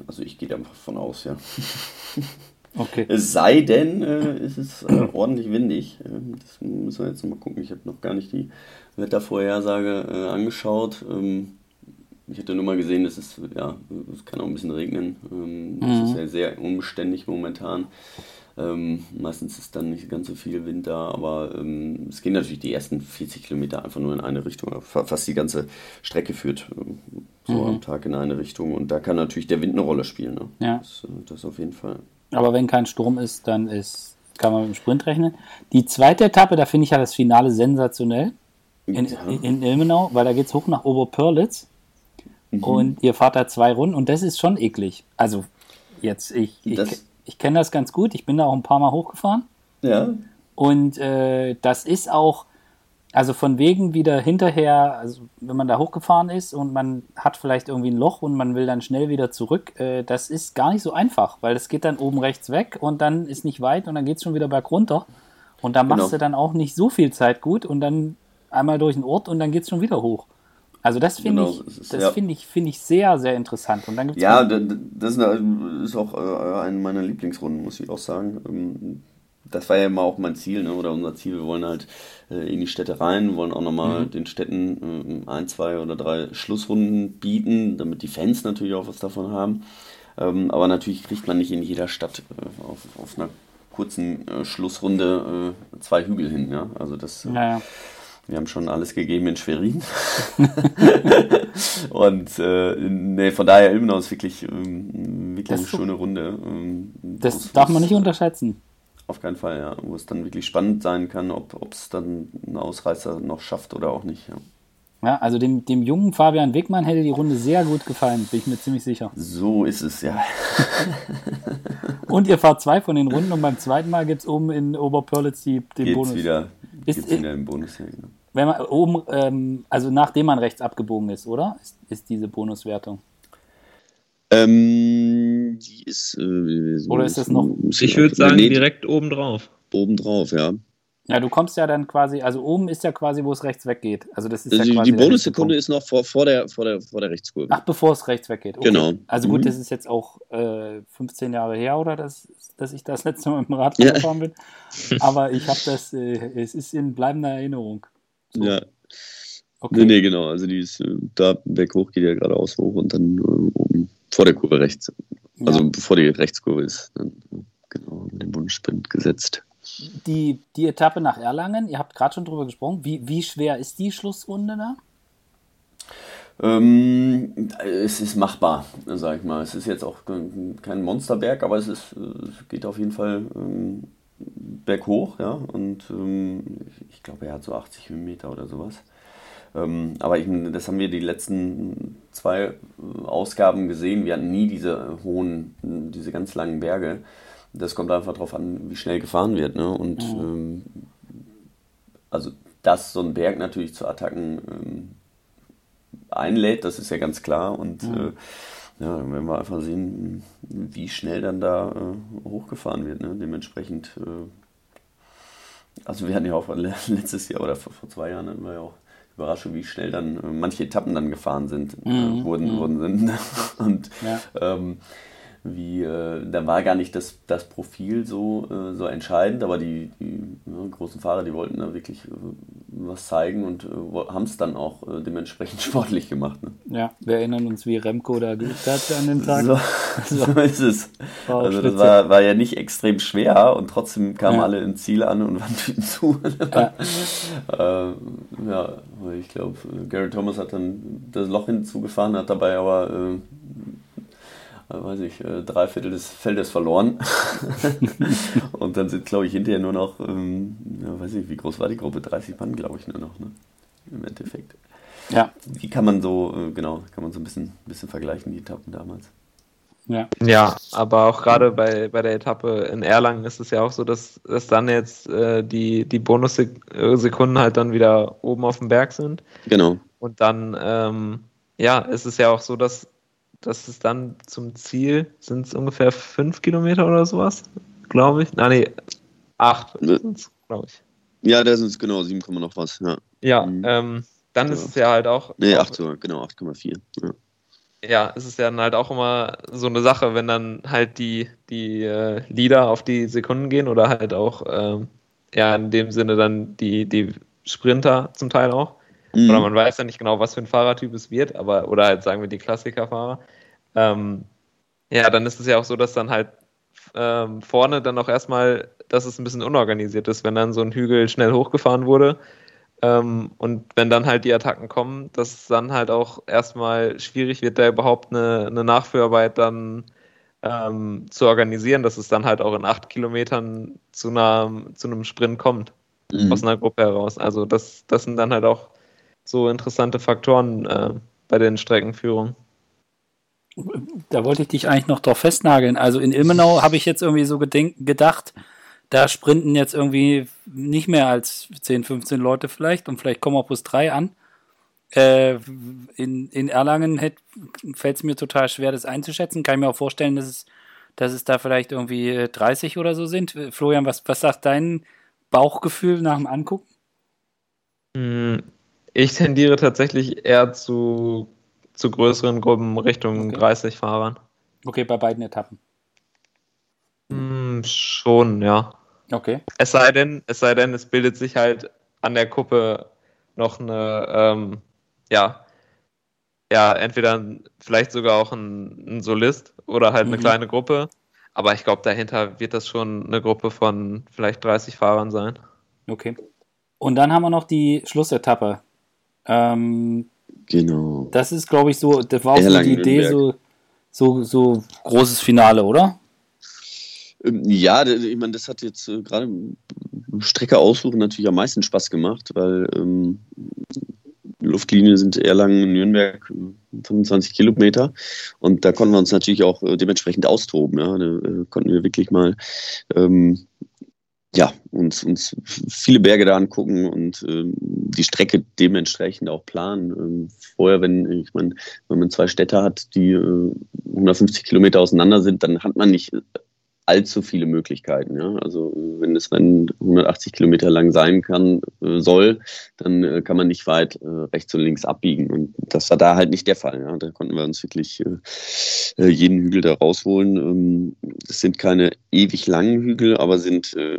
Also ich gehe einfach von aus, ja. Okay. Es sei denn, äh, es ist äh, ordentlich windig. Ähm, das müssen wir jetzt mal gucken. Ich habe noch gar nicht die Wettervorhersage äh, angeschaut. Ähm, ich hätte nur mal gesehen, dass es, ja, es kann auch ein bisschen regnen. Ähm, mhm. Es ist ja sehr unbeständig momentan. Ähm, meistens ist dann nicht ganz so viel Wind da, aber ähm, es gehen natürlich die ersten 40 Kilometer einfach nur in eine Richtung. Fast die ganze Strecke führt ähm, so mhm. am Tag in eine Richtung und da kann natürlich der Wind eine Rolle spielen. Ne? Ja. Das, äh, das auf jeden Fall. Aber wenn kein Sturm ist, dann ist, kann man mit dem Sprint rechnen. Die zweite Etappe, da finde ich ja das Finale sensationell. In, ja. in, in Ilmenau, weil da geht es hoch nach Oberpörlitz. Mhm. Und ihr fahrt da zwei Runden und das ist schon eklig. Also jetzt, ich, ich, ich kenne das ganz gut. Ich bin da auch ein paar Mal hochgefahren. Ja. Und äh, das ist auch, also von wegen wieder hinterher, also wenn man da hochgefahren ist und man hat vielleicht irgendwie ein Loch und man will dann schnell wieder zurück, äh, das ist gar nicht so einfach, weil das geht dann oben rechts weg und dann ist nicht weit und dann geht es schon wieder berg runter. Und da machst genau. du dann auch nicht so viel Zeit gut und dann einmal durch den Ort und dann geht es schon wieder hoch. Also das finde genau, ich, das ja. finde ich, finde ich sehr, sehr interessant. Und dann gibt's ja, das ist auch äh, eine meiner Lieblingsrunden, muss ich auch sagen. Das war ja immer auch mein Ziel, ne? oder unser Ziel. Wir wollen halt äh, in die Städte rein, wollen auch nochmal mhm. den Städten äh, ein, zwei oder drei Schlussrunden bieten, damit die Fans natürlich auch was davon haben. Ähm, aber natürlich kriegt man nicht in jeder Stadt äh, auf, auf einer kurzen äh, Schlussrunde äh, zwei Hügel hin. Ja? Also das, Ja, ja. wir haben schon alles gegeben in Schwerin. Und äh, nee, von daher Ilmenau ist wirklich, ähm, wirklich Das eine schöne Runde. Ähm, Das darf man nicht unterschätzen. Auf keinen Fall, ja. Wo es dann wirklich spannend sein kann, ob es dann ein Ausreißer noch schafft oder auch nicht. Ja. Ja, also dem, dem jungen Fabian Wegmann hätte die Runde sehr gut gefallen, bin ich mir ziemlich sicher. So ist es, ja. Und ihr fahrt zwei von den Runden und beim zweiten Mal gibt es oben in Oberpörlitz die, den Geht's Bonus. wieder, Ist- geht's wieder im Bonus, ja, genau. Wenn man oben, ähm, also nachdem man rechts abgebogen ist, oder? Ist, ist diese Bonuswertung. Ähm, die ist. Äh, Oder ist das noch- Ich würde sagen, nee, direkt oben drauf. oben drauf, ja. Ja, du kommst ja dann quasi, also oben ist ja quasi, wo es rechts weggeht. Also das ist Also ja die, quasi die Bonussekunde ist noch vor, vor, der, vor, der, vor der Rechtskurve. Ach, bevor es rechts weggeht. Okay. Genau. Also gut, Mhm. das ist jetzt auch äh, 15 Jahre her, oder, dass, dass ich das letzte Mal mit dem Rad Ja. gefahren bin. Aber ich habe das, äh, es ist in bleibender Erinnerung. So, Ja, okay. nee, nee, genau. Also die ist äh, da berghoch geht ja geradeaus hoch und dann äh, oben vor der Kurve rechts. Also Ja. bevor die Rechtskurve ist, dann genau mit dem Bundessprint gesetzt. die, die Etappe nach Erlangen, ihr habt gerade schon drüber gesprochen, wie, wie schwer ist die Schlussrunde da? Ähm, es ist machbar, sag ich mal. Es ist jetzt auch kein Monsterberg, aber es, ist, es geht auf jeden Fall ähm, berghoch, ja. Und ähm, ich glaube, er hat so 80 Höhenmeter oder sowas. Ähm, aber ich, das haben wir die letzten zwei Ausgaben gesehen. Wir hatten nie diese hohen, diese ganz langen Berge. Das kommt einfach darauf an, wie schnell gefahren wird. Ne? Und ähm, also, dass so ein Berg natürlich zu Attacken ähm, einlädt, das ist ja ganz klar. Und äh, ja, dann werden wir einfach sehen, wie schnell dann da äh, hochgefahren wird. Ne? Dementsprechend, äh, also wir hatten ja auch letztes Jahr oder vor, vor zwei Jahren hatten wir ja auch Überraschung, wie schnell dann äh, manche Etappen dann gefahren sind, äh, Mhm, wurden, wurden sind. Und Ja. ähm, wie, äh, da war gar nicht das, das Profil so, äh, so entscheidend, aber die, die ja, großen Fahrer, die wollten da wirklich äh, was zeigen und äh, haben es dann auch äh, dementsprechend sportlich gemacht. Ne? Ja, wir erinnern uns, wie Remco da geübt hat an dem Tag. So, so ist es. Also das war, war ja nicht extrem schwer und trotzdem kamen Ja. alle ins Ziel an und waren zu. Ja. äh, ja, ich glaube, Gary Thomas hat dann das Loch hinzugefahren, hat dabei aber, äh, äh, weiß ich, äh, drei Viertel des Feldes verloren. und dann sind, glaube ich, hinterher nur noch, ähm, ja, weiß ich, wie groß war die Gruppe? 30 Mann, glaube ich, nur noch, ne? Im Endeffekt. Ja, Wie kann man so, äh, genau, kann man so ein bisschen, bisschen vergleichen, die Etappen damals? Ja. Ja, aber auch gerade bei, bei der Etappe in Erlangen ist es ja auch so, dass, dass dann jetzt äh, die, die Bonussekunden halt dann wieder oben auf dem Berg sind. Genau. Und dann, ähm, ja, ist es ja auch so, dass, dass es dann zum Ziel sind es ungefähr fünf Kilometer oder sowas, glaube ich. Nein, nee, acht Ne. sind glaube ich. Ja, da sind es genau 7, Komma noch was. Ja. Ja, Mhm. ähm, dann Ja. ist es ja halt auch. Nee, auch 8 sogar, genau, 8,4. Ja. Ja, es ist ja dann halt auch immer so eine Sache, wenn dann halt die, die äh, Lieder auf die Sekunden gehen oder halt auch, ähm, ja, in dem Sinne dann die, die Sprinter zum Teil auch. Mhm. Oder man weiß ja nicht genau, was für ein Fahrertyp es wird, aber, oder halt sagen wir die Klassikerfahrer. Ähm, ja, dann ist es ja auch so, dass dann halt ähm, vorne dann auch erstmal, dass es ein bisschen unorganisiert ist, wenn dann so ein Hügel schnell hochgefahren wurde. Ähm, und wenn dann halt die Attacken kommen, dass es dann halt auch erstmal schwierig wird, da überhaupt eine, eine Nachführarbeit dann ähm, zu organisieren, dass es dann halt auch in acht Kilometern zu, einer, zu einem Sprint kommt, Mhm. aus einer Gruppe heraus. Also das, das sind dann halt auch so interessante Faktoren äh, bei den Streckenführungen. Da wollte ich dich eigentlich noch drauf festnageln. Also in Ilmenau habe ich jetzt irgendwie so gedacht, da sprinten jetzt irgendwie nicht mehr als 10, 15 Leute vielleicht und vielleicht kommen auch bloß drei an. Äh, in, in Erlangen fällt es mir total schwer, das einzuschätzen. Kann ich mir auch vorstellen, dass es, dass es da vielleicht irgendwie äh, 30 oder so sind. Äh, Florian, was, was sagt dein Bauchgefühl nach dem Angucken? Hm, Ich tendiere tatsächlich eher zu, zu größeren Gruppen Richtung Okay. 30 Fahrern. Okay, bei beiden Etappen. Hm, schon, ja. Okay. Es sei denn, es sei denn, es bildet sich halt an der Kuppe noch eine, ähm, ja, ja, entweder vielleicht sogar auch ein, ein Solist oder halt eine mhm. kleine Gruppe. Aber ich glaube, dahinter wird das schon eine Gruppe von vielleicht 30 Fahrern sein. Okay. Und dann haben wir noch die Schlussetappe. Ähm, genau. Das ist, glaube ich, so, das war auch so die Idee, so, so, so großes Finale, oder? Ähm, ja, ich meine, das hat jetzt äh, gerade Strecke aussuchen natürlich am meisten Spaß gemacht, weil ähm, Luftlinie sind Erlangen, Nürnberg 25 Kilometer und da konnten wir uns natürlich auch äh, dementsprechend austoben. Ja. Da äh, konnten wir wirklich mal ähm, ja, uns, uns viele Berge da angucken und ähm, die Strecke dementsprechend auch planen. Ähm, vorher, wenn ich meine, wenn man zwei Städte hat, die äh, 150 Kilometer auseinander sind, dann hat man nicht allzu viele Möglichkeiten. Ja? Also wenn das Rennen 180 Kilometer lang sein kann, äh, soll, dann äh, kann man nicht weit äh, rechts und links abbiegen. Und das war da halt nicht der Fall. Ja? Da konnten wir uns wirklich äh, äh, jeden Hügel da rausholen. Ähm, sind keine ewig langen Hügel, aber sind äh,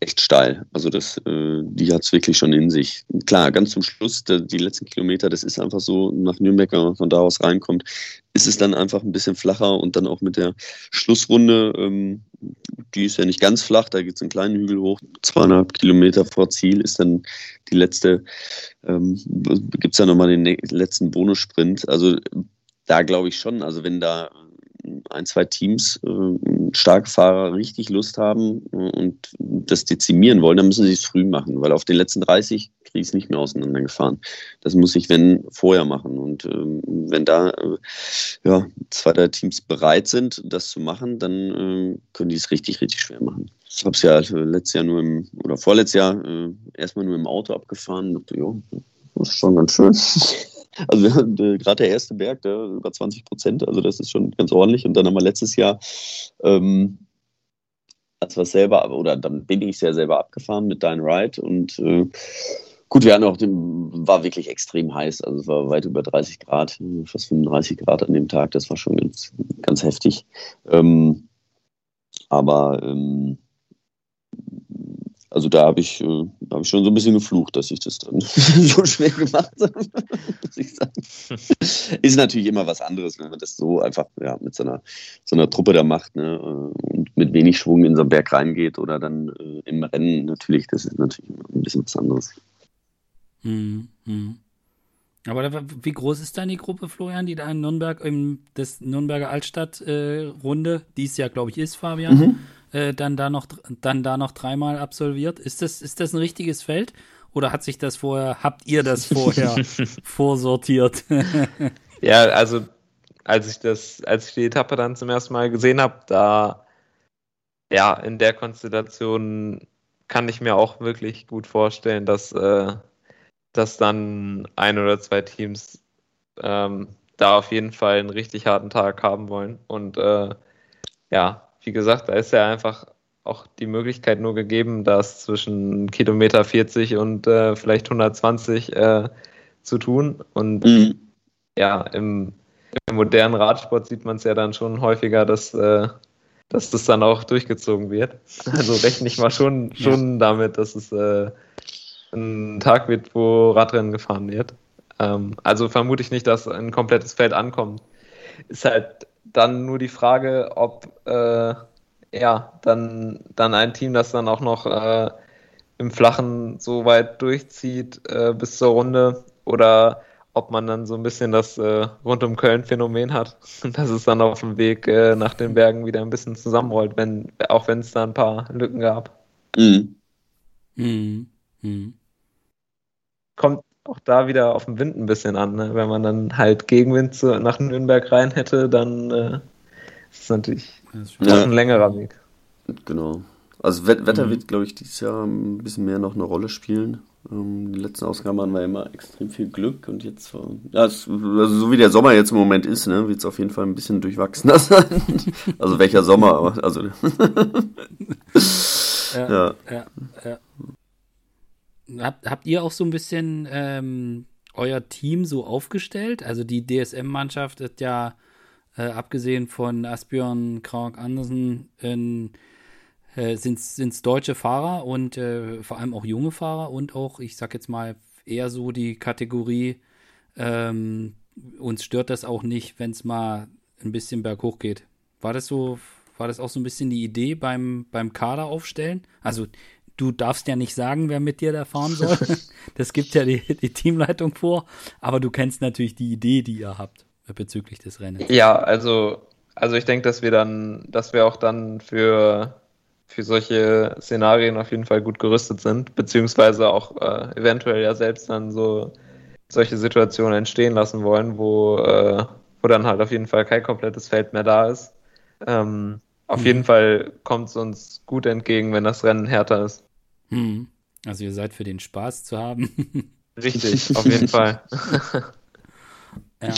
echt steil. Also das, die hat es wirklich schon in sich. Klar, ganz zum Schluss, die letzten Kilometer, das ist einfach so, nach Nürnberg, wenn man von da aus reinkommt, ist es dann einfach ein bisschen flacher und dann auch mit der Schlussrunde, ähm, die ist ja nicht ganz flach, da geht es einen kleinen Hügel hoch, zweieinhalb Kilometer vor Ziel ist dann die letzte, ähm, gibt es ja nochmal den letzten Bonussprint. Also da glaube ich schon, also wenn da ein, zwei Teams, äh, starke Fahrer, richtig Lust haben äh, und das dezimieren wollen, dann müssen sie es früh machen, weil auf den letzten 30 kriege ich es nicht mehr auseinandergefahren. Das muss ich, wenn, vorher machen. Und ähm, wenn da äh, ja, zwei, drei Teams bereit sind, das zu machen, dann äh, können die es richtig, richtig schwer machen. Ich habe es ja also letztes Jahr nur im, oder vorletztes Jahr äh, erstmal nur im Auto abgefahren und dachte, jo, das ist schon ganz schön. Also äh, gerade der erste Berg, der über 20 Prozent, also das ist schon ganz ordentlich. Und dann haben wir letztes Jahr, ähm, als wir selber, oder dann bin ich sehr selber abgefahren mit Dein Ride und äh, gut, wir hatten auch, den, war wirklich extrem heiß, also es war weit über 30 Grad, fast 35 Grad an dem Tag, das war schon ganz, ganz heftig. Ähm, aber ähm, also da habe ich, äh, hab ich schon so ein bisschen geflucht, dass ich das dann so schwer gemacht habe, muss ich sagen. Ist natürlich immer was anderes, wenn man das so einfach ja, mit so einer, so einer Truppe da macht ne, und mit wenig Schwung in so einen Berg reingeht oder dann äh, im Rennen natürlich, das ist natürlich ein bisschen was anderes. Hm, hm. Aber da, wie groß ist dann die Gruppe, Florian, die da in Nürnberg, im das Nürnberger Altstadt-Runde, äh, die es ja, glaube ich, ist, Fabian, mhm äh, dann, da noch, dann da noch dreimal absolviert. Ist das, ist das ein richtiges Feld? Oder hat sich das vorher, habt ihr das vorher vorsortiert? ja, also als ich das, als ich die Etappe dann zum ersten Mal gesehen habe, da ja, in der Konstellation kann ich mir auch wirklich gut vorstellen, dass, äh, dass dann ein oder zwei Teams ähm, da auf jeden Fall einen richtig harten Tag haben wollen. Und äh, ja, wie gesagt, da ist ja einfach auch die Möglichkeit nur gegeben, das zwischen Kilometer 40 und äh, vielleicht 120 äh, zu tun. Und mhm. ja, im, im, modernen Radsport sieht man es ja dann schon häufiger, dass, äh, dass das dann auch durchgezogen wird. Also rechne ich mal schon, schon ja. damit, dass es äh, ein Tag wird, wo Radrennen gefahren wird. Ähm, also vermute ich nicht, dass ein komplettes Feld ankommt. Ist halt dann nur die Frage, ob äh, ja, dann, dann ein Team, das dann auch noch äh, im Flachen so weit durchzieht äh, bis zur Runde oder ob man dann so ein bisschen das äh, rund um Köln-Phänomen hat, dass es dann auf dem Weg äh, nach den Bergen wieder ein bisschen zusammenrollt, wenn, auch wenn es da ein paar Lücken gab. Mhm. Mhm. Mhm. Kommt auch da wieder auf den Wind ein bisschen an. Ne? Wenn man dann halt Gegenwind zu, nach Nürnberg rein hätte, dann äh, ist es natürlich ja. ein längerer Weg. Genau. Also Wetter mhm. wird, glaube ich, dieses Jahr ein bisschen mehr noch eine Rolle spielen. Ähm, die letzten Ausgaben hatten wir immer extrem viel Glück und jetzt, ja, es, also so wie der Sommer jetzt im Moment ist, ne, wird es auf jeden Fall ein bisschen durchwachsener sein. also welcher Sommer, also. ja, ja. ja, ja. Habt, habt ihr auch so ein bisschen ähm, euer Team so aufgestellt? Also die DSM-Mannschaft ist ja, äh, abgesehen von Asbjörn Krag Andersen, äh, sind es deutsche Fahrer und äh, vor allem auch junge Fahrer und auch, ich sag jetzt mal, eher so die Kategorie, ähm, uns stört das auch nicht, wenn es mal ein bisschen berghoch geht. War das so, war das auch so ein bisschen die Idee beim, beim Kader aufstellen? Also du darfst ja nicht sagen, wer mit dir da fahren soll. Das gibt ja die, die Teamleitung vor. Aber du kennst natürlich die Idee, die ihr habt bezüglich des Rennens. Ja, also, also ich denke, dass wir dann, dass wir auch dann für, für solche Szenarien auf jeden Fall gut gerüstet sind, beziehungsweise auch äh, eventuell ja selbst dann so solche Situationen entstehen lassen wollen, wo, äh, wo dann halt auf jeden Fall kein komplettes Feld mehr da ist. Ähm, auf mhm. jeden Fall kommt es uns gut entgegen, wenn das Rennen härter ist. Mhm. Also ihr seid für den Spaß zu haben. Richtig, auf jeden Fall. ja.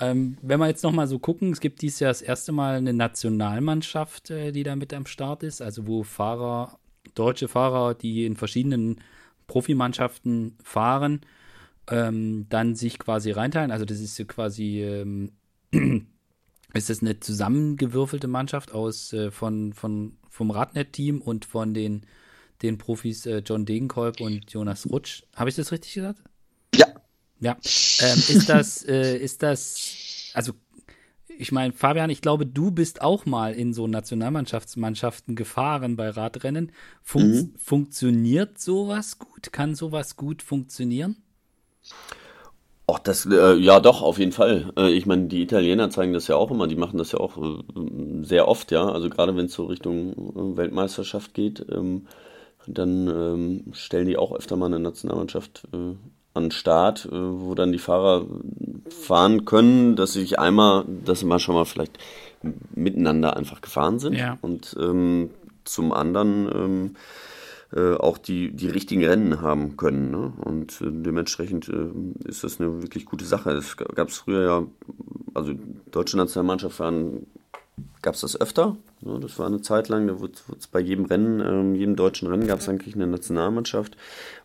Ähm, wenn wir jetzt nochmal so gucken, es gibt dieses Jahr das erste Mal eine Nationalmannschaft, äh, die da mit am Start ist, also wo Fahrer, deutsche Fahrer, die in verschiedenen Profimannschaften fahren, ähm, dann sich quasi reinteilen. Also das ist quasi, ähm, ist das eine zusammengewürfelte Mannschaft aus äh, von, von, vom Radnet-Team und von den, den Profis äh, John Degenkolb und Jonas Rutsch. Habe ich das richtig gesagt? Ja. Ja. Ähm, ist das, äh, ist das, also ich meine, Fabian, ich glaube, du bist auch mal in so Nationalmannschaftsmannschaften gefahren bei Radrennen. Fun mhm. Funktioniert sowas gut? Kann sowas gut funktionieren? Ach, das, äh, ja doch, auf jeden Fall. Äh, ich meine, die Italiener zeigen das ja auch immer, die machen das ja auch äh, sehr oft, ja. Also gerade wenn es so Richtung äh, Weltmeisterschaft geht, ähm, dann ähm, stellen die auch öfter mal eine Nationalmannschaft äh, an den Start, äh, wo dann die Fahrer fahren können, dass sie sich einmal, dass sie mal schon mal vielleicht miteinander einfach gefahren sind. Ja. Und ähm, zum anderen ähm, äh, auch die, die richtigen Rennen haben können. Ne? Und äh, dementsprechend äh, ist das eine wirklich gute Sache. Es gab es früher ja, also deutsche Nationalmannschaft waren, gab es das öfter. Ne? Das war eine Zeit lang, da wurde es bei jedem Rennen, ähm, jedem deutschen Rennen gab es eigentlich eine Nationalmannschaft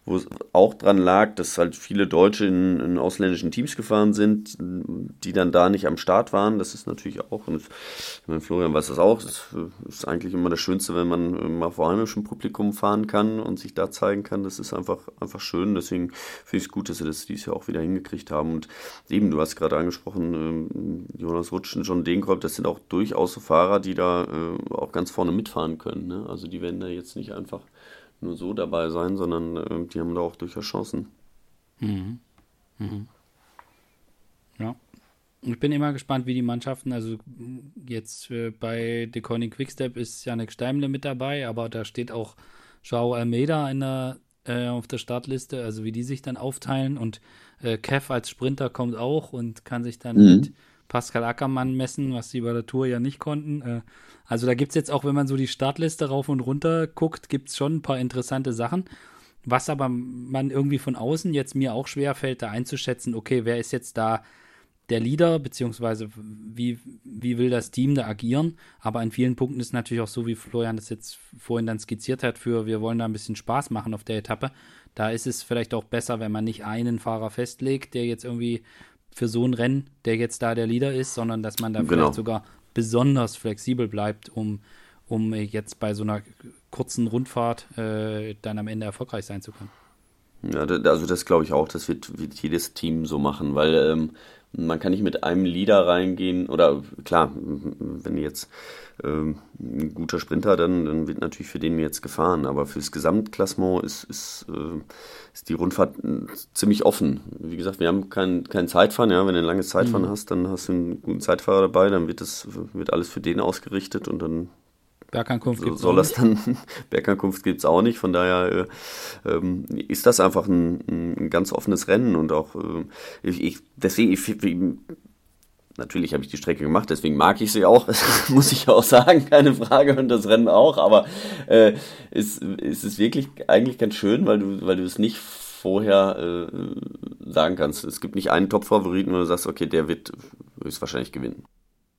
wo es auch dran lag, dass halt viele Deutsche in, in, ausländischen Teams gefahren sind, die dann da nicht am Start waren. Das ist natürlich auch, und ich meine, Florian weiß das auch, das ist eigentlich immer das Schönste, wenn man mal vor heimischem Publikum fahren kann und sich da zeigen kann. Das ist einfach, einfach schön. Deswegen finde ich es gut, dass sie das dieses Jahr auch wieder hingekriegt haben. Und eben, du hast gerade angesprochen, ähm, Jonas Rutschen, John Degenkolb, das sind auch durchaus so Fahrer, die da äh, auch ganz vorne mitfahren können. Ne? Also die werden da jetzt nicht einfach nur so dabei sein, sondern äh, die haben da auch durchaus Chancen. Mhm. Mhm. Ja. Ich bin immer gespannt, wie die Mannschaften, also jetzt äh, bei Deconic Quickstep ist Janik Steimle mit dabei, aber da steht auch Joao Almeida in der, äh, auf der Startliste, also wie die sich dann aufteilen und äh, Kev als Sprinter kommt auch und kann sich dann mhm. mit Pascal Ackermann messen, was sie bei der Tour ja nicht konnten. Äh, also da gibt es jetzt auch, wenn man so die Startliste rauf und runter guckt, gibt es schon ein paar interessante Sachen. Was aber man irgendwie von außen jetzt mir auch schwer fällt, da einzuschätzen, okay, wer ist jetzt da der Leader, beziehungsweise wie, wie will das Team da agieren. Aber in vielen Punkten ist natürlich auch so, wie Florian das jetzt vorhin dann skizziert hat, für wir wollen da ein bisschen Spaß machen auf der Etappe. Da ist es vielleicht auch besser, wenn man nicht einen Fahrer festlegt, der jetzt irgendwie für so ein Rennen, der jetzt da der Leader ist, sondern dass man da genau. vielleicht sogar besonders flexibel bleibt, um, um jetzt bei so einer kurzen Rundfahrt äh, dann am Ende erfolgreich sein zu können. Ja, also das glaube ich auch, das wird, wird, jedes Team so machen, weil ähm, man kann nicht mit einem Leader reingehen oder klar, wenn jetzt ähm, ein guter Sprinter, dann, dann wird natürlich für den jetzt gefahren. Aber fürs Gesamtklassement ist, ist, äh, ist die Rundfahrt äh, ziemlich offen. Wie gesagt, wir haben kein, kein Zeitfahren. Ja? Wenn du ein langes Zeitfahren mhm. hast, dann hast du einen guten Zeitfahrer dabei, dann wird, das, wird alles für den ausgerichtet und dann Bergankunft so, soll das dann Bergankunft gibt es auch nicht. Von daher äh, ähm, ist das einfach ein, ein, ganz offenes Rennen und auch äh, ich, ich, deswegen ich, Natürlich habe ich die Strecke gemacht, deswegen mag ich sie auch, muss ich auch sagen, keine Frage, und das Rennen auch, aber äh, es, es ist wirklich eigentlich ganz schön, weil du, weil du es nicht vorher äh, sagen kannst. Es gibt nicht einen Top-Favoriten, wo du sagst, okay, der wird höchstwahrscheinlich gewinnen.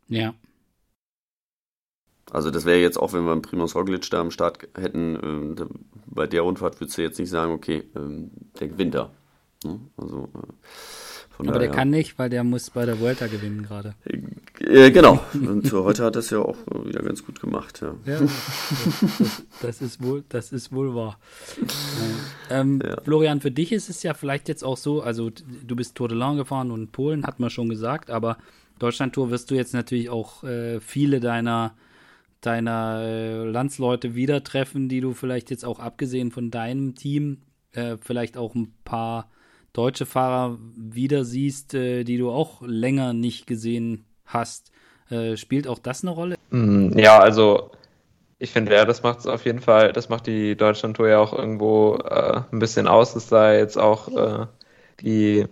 Ja. Also das wäre jetzt auch, wenn wir einen Primoz Roglic da am Start hätten, äh, bei der Rundfahrt würdest du jetzt nicht sagen, okay, äh, der gewinnt da. Ne? Also äh, Aber daher, der kann nicht, weil der muss bei der Vuelta gewinnen gerade. Äh, genau. Und heute hat er es ja auch wieder ganz gut gemacht. Ja, ja das, das, das, ist wohl, das ist wohl wahr. Ähm, ja. Florian, für dich ist es ja vielleicht jetzt auch so, also du bist Tour de Lange gefahren und Polen, hat man schon gesagt, aber Deutschland-Tour wirst du jetzt natürlich auch äh, viele deiner deiner äh, Landsleute wieder treffen, die du vielleicht jetzt auch abgesehen von deinem Team äh, vielleicht auch ein paar deutsche Fahrer wieder siehst, äh, die du auch länger nicht gesehen hast. Äh, spielt auch das eine Rolle? Mm, ja, also ich finde, ja, das macht es auf jeden Fall, das macht die Deutschland-Tour ja auch irgendwo äh, ein bisschen aus, dass da jetzt auch die,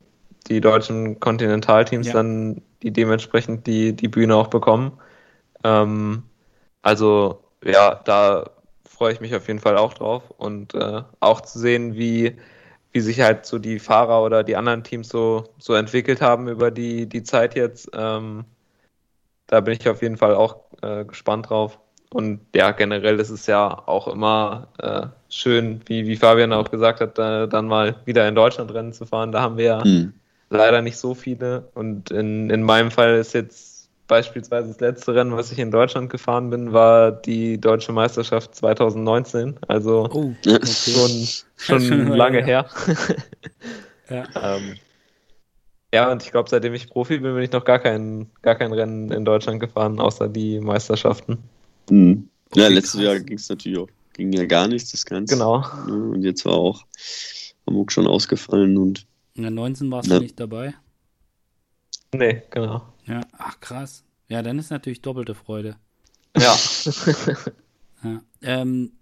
die deutschen Kontinentalteams ja. dann die dementsprechend die, die Bühne auch bekommen. Ähm, also ja, da freue ich mich auf jeden Fall auch drauf und äh, auch zu sehen, wie, wie sich halt so die Fahrer oder die anderen Teams so, so entwickelt haben über die, die Zeit jetzt. Ähm, da bin ich auf jeden Fall auch äh, gespannt drauf. Und ja, generell ist es ja auch immer äh, schön, wie, wie Fabian auch gesagt hat, äh, dann mal wieder in Deutschland Rennen zu fahren. Da haben wir ja hm. leider nicht so viele. Und in, in meinem Fall ist jetzt beispielsweise das letzte Rennen, was ich in Deutschland gefahren bin, war die deutsche Meisterschaft 2019. Also oh, okay. schon, schon lange her. ja. ähm, ja, und ich glaube, seitdem ich Profi bin, bin ich noch gar kein, gar kein Rennen in Deutschland gefahren, außer die Meisterschaften. Mhm. Okay, ja, letztes krass. Jahr ging es natürlich auch, ging ja gar nichts, das Ganze. Genau. Und jetzt war auch Hamburg schon ausgefallen und. In der 19 warst ja. du nicht dabei? Nee, genau. Ja, ach krass. Ja, dann ist natürlich doppelte Freude. Ja. ja. Ähm,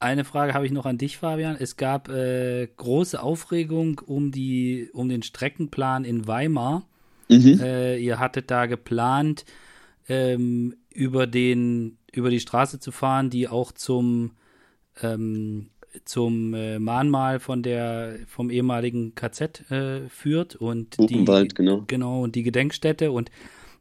eine Frage habe ich noch an dich, Fabian. Es gab äh, große Aufregung um, die, um den Streckenplan in Weimar. Mhm. Äh, ihr hattet da geplant, ähm, über, den, über die Straße zu fahren, die auch zum, ähm, zum äh, Mahnmal von der, vom ehemaligen KZ äh, führt und Buchenwald, die, genau. genau und die Gedenkstätte und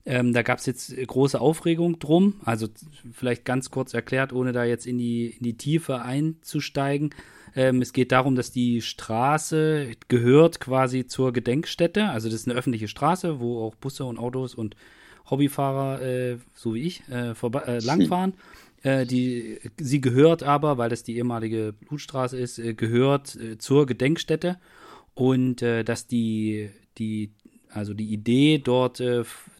ähm, da gab es jetzt große Aufregung drum. Also vielleicht ganz kurz erklärt, ohne da jetzt in die, in die Tiefe einzusteigen. Ähm, es geht darum, dass die Straße gehört quasi zur Gedenkstätte. Also das ist eine öffentliche Straße, wo auch Busse und Autos und Hobbyfahrer, äh, so wie ich, äh, äh, langfahren. Äh, die, sie gehört aber, weil das die ehemalige Blutstraße ist, äh, gehört äh, zur Gedenkstätte und dass die, die, also die Idee dort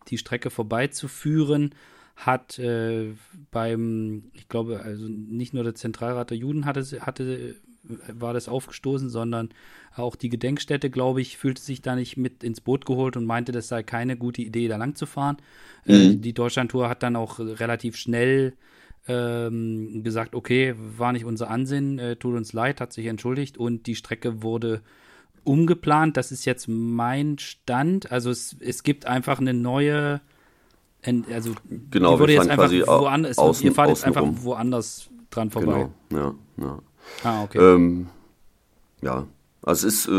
die Strecke vorbeizuführen, hat äh, beim, ich glaube, also nicht nur der Zentralrat der Juden hatte, hatte, war das aufgestoßen, sondern auch die Gedenkstätte, glaube ich, fühlte sich da nicht mit ins Boot geholt und meinte, das sei keine gute Idee, da lang zu fahren. Äh, mhm. Äh, die Deutschlandtour hat dann auch relativ schnell ähm, gesagt, okay, war nicht unser Ansinn, äh, tut uns leid, hat sich entschuldigt und die Strecke wurde umgeplant. Das ist jetzt mein Stand. Also es, es gibt einfach eine neue, also genau, wurde jetzt einfach woanders, außen, ihr fahrt jetzt einfach rum. woanders dran vorbei. Genau, ja, ja. Ah, okay. Ähm, ja, also es ist, äh,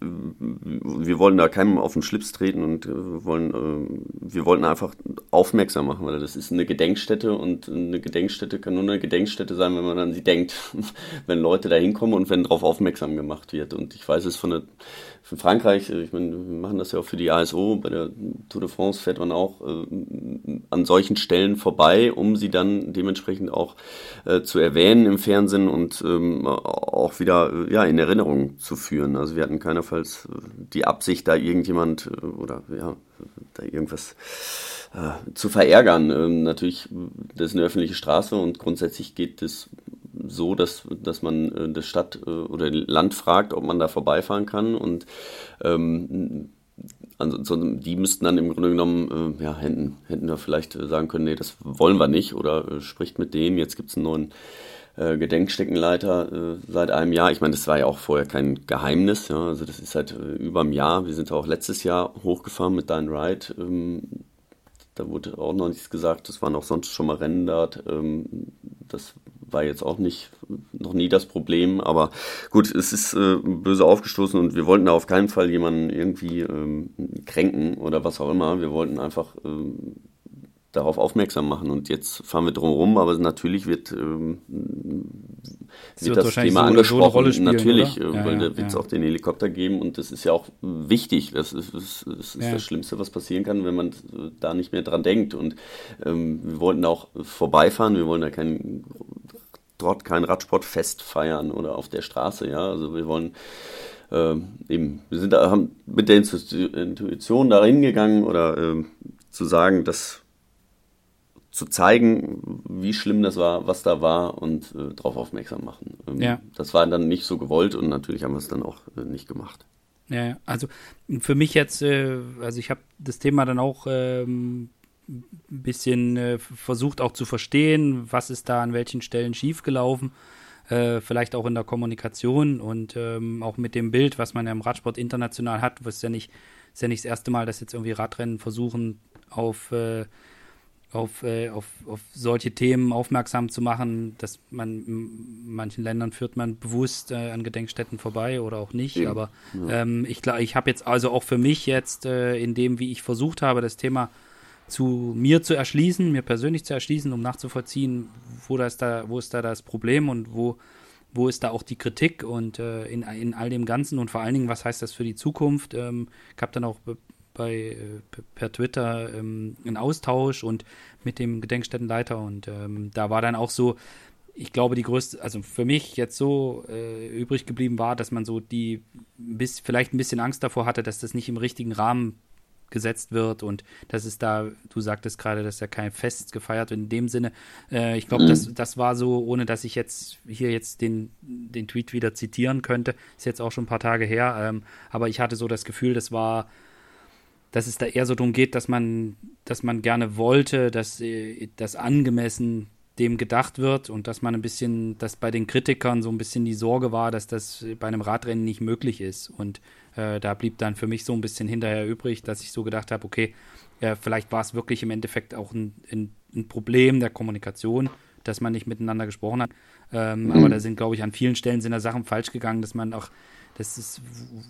wir wollen da keinem auf den Schlips treten und äh, wollen, äh, wir wollten einfach aufmerksam machen, weil das ist eine Gedenkstätte und eine Gedenkstätte kann nur eine Gedenkstätte sein, wenn man an sie denkt, wenn Leute da hinkommen und wenn darauf aufmerksam gemacht wird. Und ich weiß es von der für Frankreich, äh, ich meine, wir machen das ja auch für die ASO, bei der Tour de France fährt man auch äh, an solchen Stellen vorbei, um sie dann dementsprechend auch äh, zu erwähnen im Fernsehen und ähm, auch wieder äh, ja, in Erinnerung zu führen. Also wir hatten keinerfalls äh, die Absicht, da irgendjemand äh, oder ja, da irgendwas zu verärgern. Ähm, natürlich, das ist eine öffentliche Straße und grundsätzlich geht es so, dass, dass man äh, das Stadt äh, oder Land fragt, ob man da vorbeifahren kann. Und ähm, also, die müssten dann im Grunde genommen, äh, ja, hätten, hätten wir vielleicht sagen können, nee, das wollen wir nicht oder äh, spricht mit denen. Jetzt gibt es einen neuen äh, Gedenksteckenleiter äh, seit einem Jahr. Ich meine, das war ja auch vorher kein Geheimnis. Ja? Also das ist seit äh, über einem Jahr. Wir sind auch letztes Jahr hochgefahren mit Dein Ride. Ähm, da wurde auch noch nichts gesagt. Das waren auch sonst schon mal Rennen dort. Ähm, das war jetzt auch nicht noch nie das Problem, aber gut, es ist äh, böse aufgestoßen und wir wollten da auf keinen Fall jemanden irgendwie ähm, kränken oder was auch immer. Wir wollten einfach ähm, darauf aufmerksam machen und jetzt fahren wir drum rum, aber natürlich wird ähm, das wird das Thema so angesprochen. So Natürlich, oder? Äh, weil ja, da wird es ja. auch den Helikopter geben und das ist ja auch wichtig. Das ist, das ist ja. das Schlimmste, was passieren kann, wenn man da nicht mehr dran denkt. Und ähm, wir wollten auch vorbeifahren, wir wollen da kein, dort kein Radsportfest feiern oder auf der Straße, ja. Also wir wollen äh, eben, wir sind da, haben mit der Intuition da hingegangen oder äh, zu sagen, dass zu zeigen, wie schlimm das war, was da war und äh, darauf aufmerksam machen. Ähm, ja. Das war dann nicht so gewollt und natürlich haben wir es dann auch äh, nicht gemacht. Ja, also für mich jetzt, äh, also ich habe das Thema dann auch ähm, ein bisschen äh, versucht auch zu verstehen, was ist da an welchen Stellen schiefgelaufen. Äh, vielleicht auch in der Kommunikation und ähm, auch mit dem Bild, was man ja im Radsport international hat, was ja nicht, ist ja nicht das erste Mal, dass jetzt irgendwie Radrennen versuchen, auf äh, auf, äh, auf, auf solche Themen aufmerksam zu machen, dass man in manchen Ländern führt man bewusst äh, an Gedenkstätten vorbei oder auch nicht. Eben. Aber ja. ähm, ich glaube, ich habe jetzt also auch für mich jetzt äh, in dem, wie ich versucht habe, das Thema zu mir zu erschließen, mir persönlich zu erschließen, um nachzuvollziehen, wo das da, wo ist da das Problem und wo wo ist da auch die Kritik und äh, in, in all dem Ganzen und vor allen Dingen, was heißt das für die Zukunft? Ähm, ich habe dann auch bei äh, per Twitter ähm, einen Austausch und mit dem Gedenkstättenleiter und ähm, da war dann auch so, ich glaube, die größte, also für mich jetzt so äh, übrig geblieben war, dass man so die bis, vielleicht ein bisschen Angst davor hatte, dass das nicht im richtigen Rahmen gesetzt wird und das ist da, du sagtest gerade, dass ja kein Fest gefeiert wird in dem Sinne. Äh, ich glaube, mhm. das, das war so, ohne dass ich jetzt hier jetzt den, den Tweet wieder zitieren könnte, ist jetzt auch schon ein paar Tage her, ähm, aber ich hatte so das Gefühl, das war dass es da eher so darum geht, dass man, dass man gerne wollte, dass äh, das angemessen dem gedacht wird und dass man ein bisschen, dass bei den Kritikern so ein bisschen die Sorge war, dass das bei einem Radrennen nicht möglich ist. Und äh, da blieb dann für mich so ein bisschen hinterher übrig, dass ich so gedacht habe, okay, äh, vielleicht war es wirklich im Endeffekt auch ein, ein, ein, Problem der Kommunikation, dass man nicht miteinander gesprochen hat. Ähm, mhm. Aber da sind, glaube ich, an vielen Stellen sind da Sachen falsch gegangen, dass man auch dass es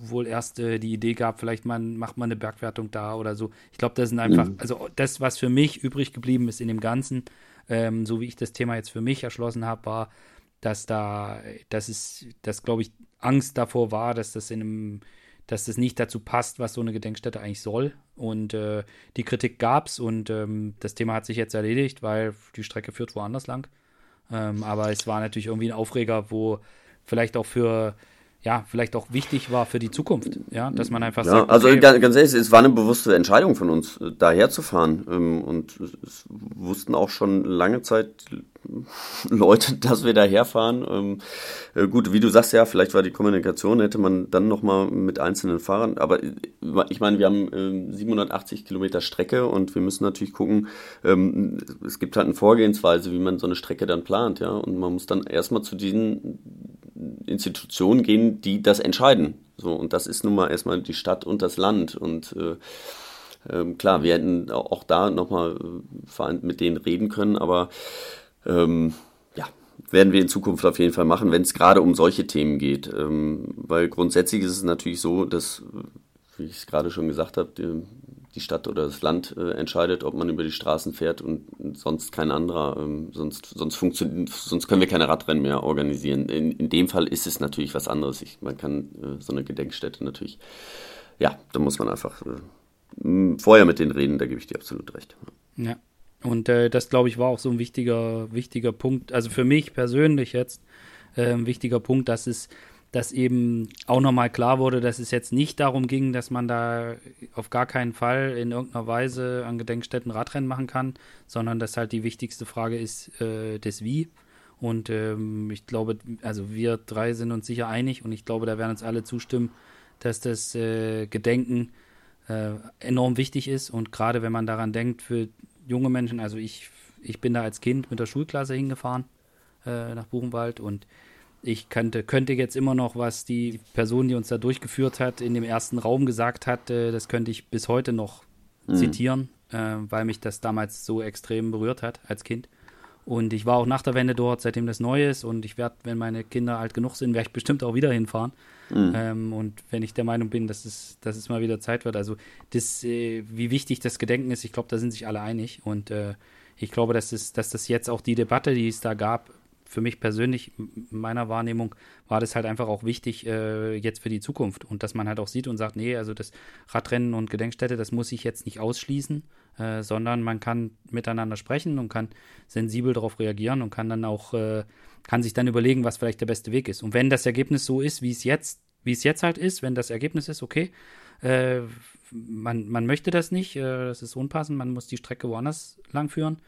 wohl erst äh, die Idee gab, vielleicht man, macht man eine Bergwertung da oder so. Ich glaube, das sind einfach, mhm. also das, was für mich übrig geblieben ist in dem Ganzen, ähm, so wie ich das Thema jetzt für mich erschlossen habe, war, dass da, dass es, dass glaube ich Angst davor war, dass das in einem, dass das nicht dazu passt, was so eine Gedenkstätte eigentlich soll. Und äh, die Kritik gab es und ähm, das Thema hat sich jetzt erledigt, weil die Strecke führt woanders lang. Ähm, aber es war natürlich irgendwie ein Aufreger, wo vielleicht auch für ja, vielleicht auch wichtig war für die Zukunft, ja, dass man einfach ja, sagt. Also okay, ganz, ehrlich, es war eine bewusste Entscheidung von uns, äh, daher zu fahren. Ähm, und es wussten auch schon lange Zeit Leute, dass wir daherfahren. Ähm, äh, gut, wie du sagst, ja, vielleicht war die Kommunikation, hätte man dann nochmal mit einzelnen Fahrern, aber äh, ich meine, wir haben 780 Kilometer Strecke und wir müssen natürlich gucken, ähm, es gibt halt eine Vorgehensweise, wie man so eine Strecke dann plant, ja, und man muss dann erstmal zu diesen Institutionen gehen, die das entscheiden. So, und das ist nun mal erstmal die Stadt und das Land. Und äh, ähm, klar, wir hätten auch da nochmal äh, mit denen reden können, aber ähm, ja, werden wir in Zukunft auf jeden Fall machen, wenn es gerade um solche Themen geht. Ähm, weil grundsätzlich ist es natürlich so, dass, wie ich es gerade schon gesagt habe, die Stadt oder das Land äh, entscheidet, ob man über die Straßen fährt und sonst kein anderer. Ähm, sonst, sonst, sonst können wir keine Radrennen mehr organisieren. In, in dem Fall ist es natürlich was anderes. Ich, man kann äh, so eine Gedenkstätte natürlich, ja, da muss man einfach äh, vorher mit denen reden, da gebe ich dir absolut recht. Ja. Und äh, das, glaube ich, war auch so ein wichtiger, wichtiger Punkt. Also für mich persönlich jetzt äh, ein wichtiger Punkt, dass es dass eben auch nochmal klar wurde, dass es jetzt nicht darum ging, dass man da auf gar keinen Fall in irgendeiner Weise an Gedenkstätten Radrennen machen kann, sondern dass halt die wichtigste Frage ist äh, das Wie. Und ähm, ich glaube, also wir drei sind uns sicher einig und ich glaube, da werden uns alle zustimmen, dass das äh, Gedenken äh, enorm wichtig ist und gerade wenn man daran denkt, für junge Menschen, also ich, ich bin da als Kind mit der Schulklasse hingefahren äh, nach Buchenwald und ich könnte, könnte jetzt immer noch, was die Person, die uns da durchgeführt hat, in dem ersten Raum gesagt hat, äh, das könnte ich bis heute noch mhm. zitieren, äh, weil mich das damals so extrem berührt hat als Kind. Und ich war auch nach der Wende dort, seitdem das neu ist. Und ich werde, wenn meine Kinder alt genug sind, werde ich bestimmt auch wieder hinfahren. Mhm. Ähm, und wenn ich der Meinung bin, dass es, dass es mal wieder Zeit wird. Also das, äh, wie wichtig das Gedenken ist, ich glaube, da sind sich alle einig. Und äh, ich glaube, dass, es, dass das jetzt auch die Debatte, die es da gab, für mich persönlich, meiner Wahrnehmung, war das halt einfach auch wichtig äh, jetzt für die Zukunft. Und dass man halt auch sieht und sagt, nee, also das Radrennen und Gedenkstätte, das muss ich jetzt nicht ausschließen, äh, sondern man kann miteinander sprechen und kann sensibel darauf reagieren und kann dann auch, äh, kann sich dann überlegen, was vielleicht der beste Weg ist. Und wenn das Ergebnis so ist, wie es jetzt, wie es jetzt halt ist, wenn das Ergebnis ist, okay, äh, man, man möchte das nicht, äh, das ist unpassend, man muss die Strecke woanders langführen,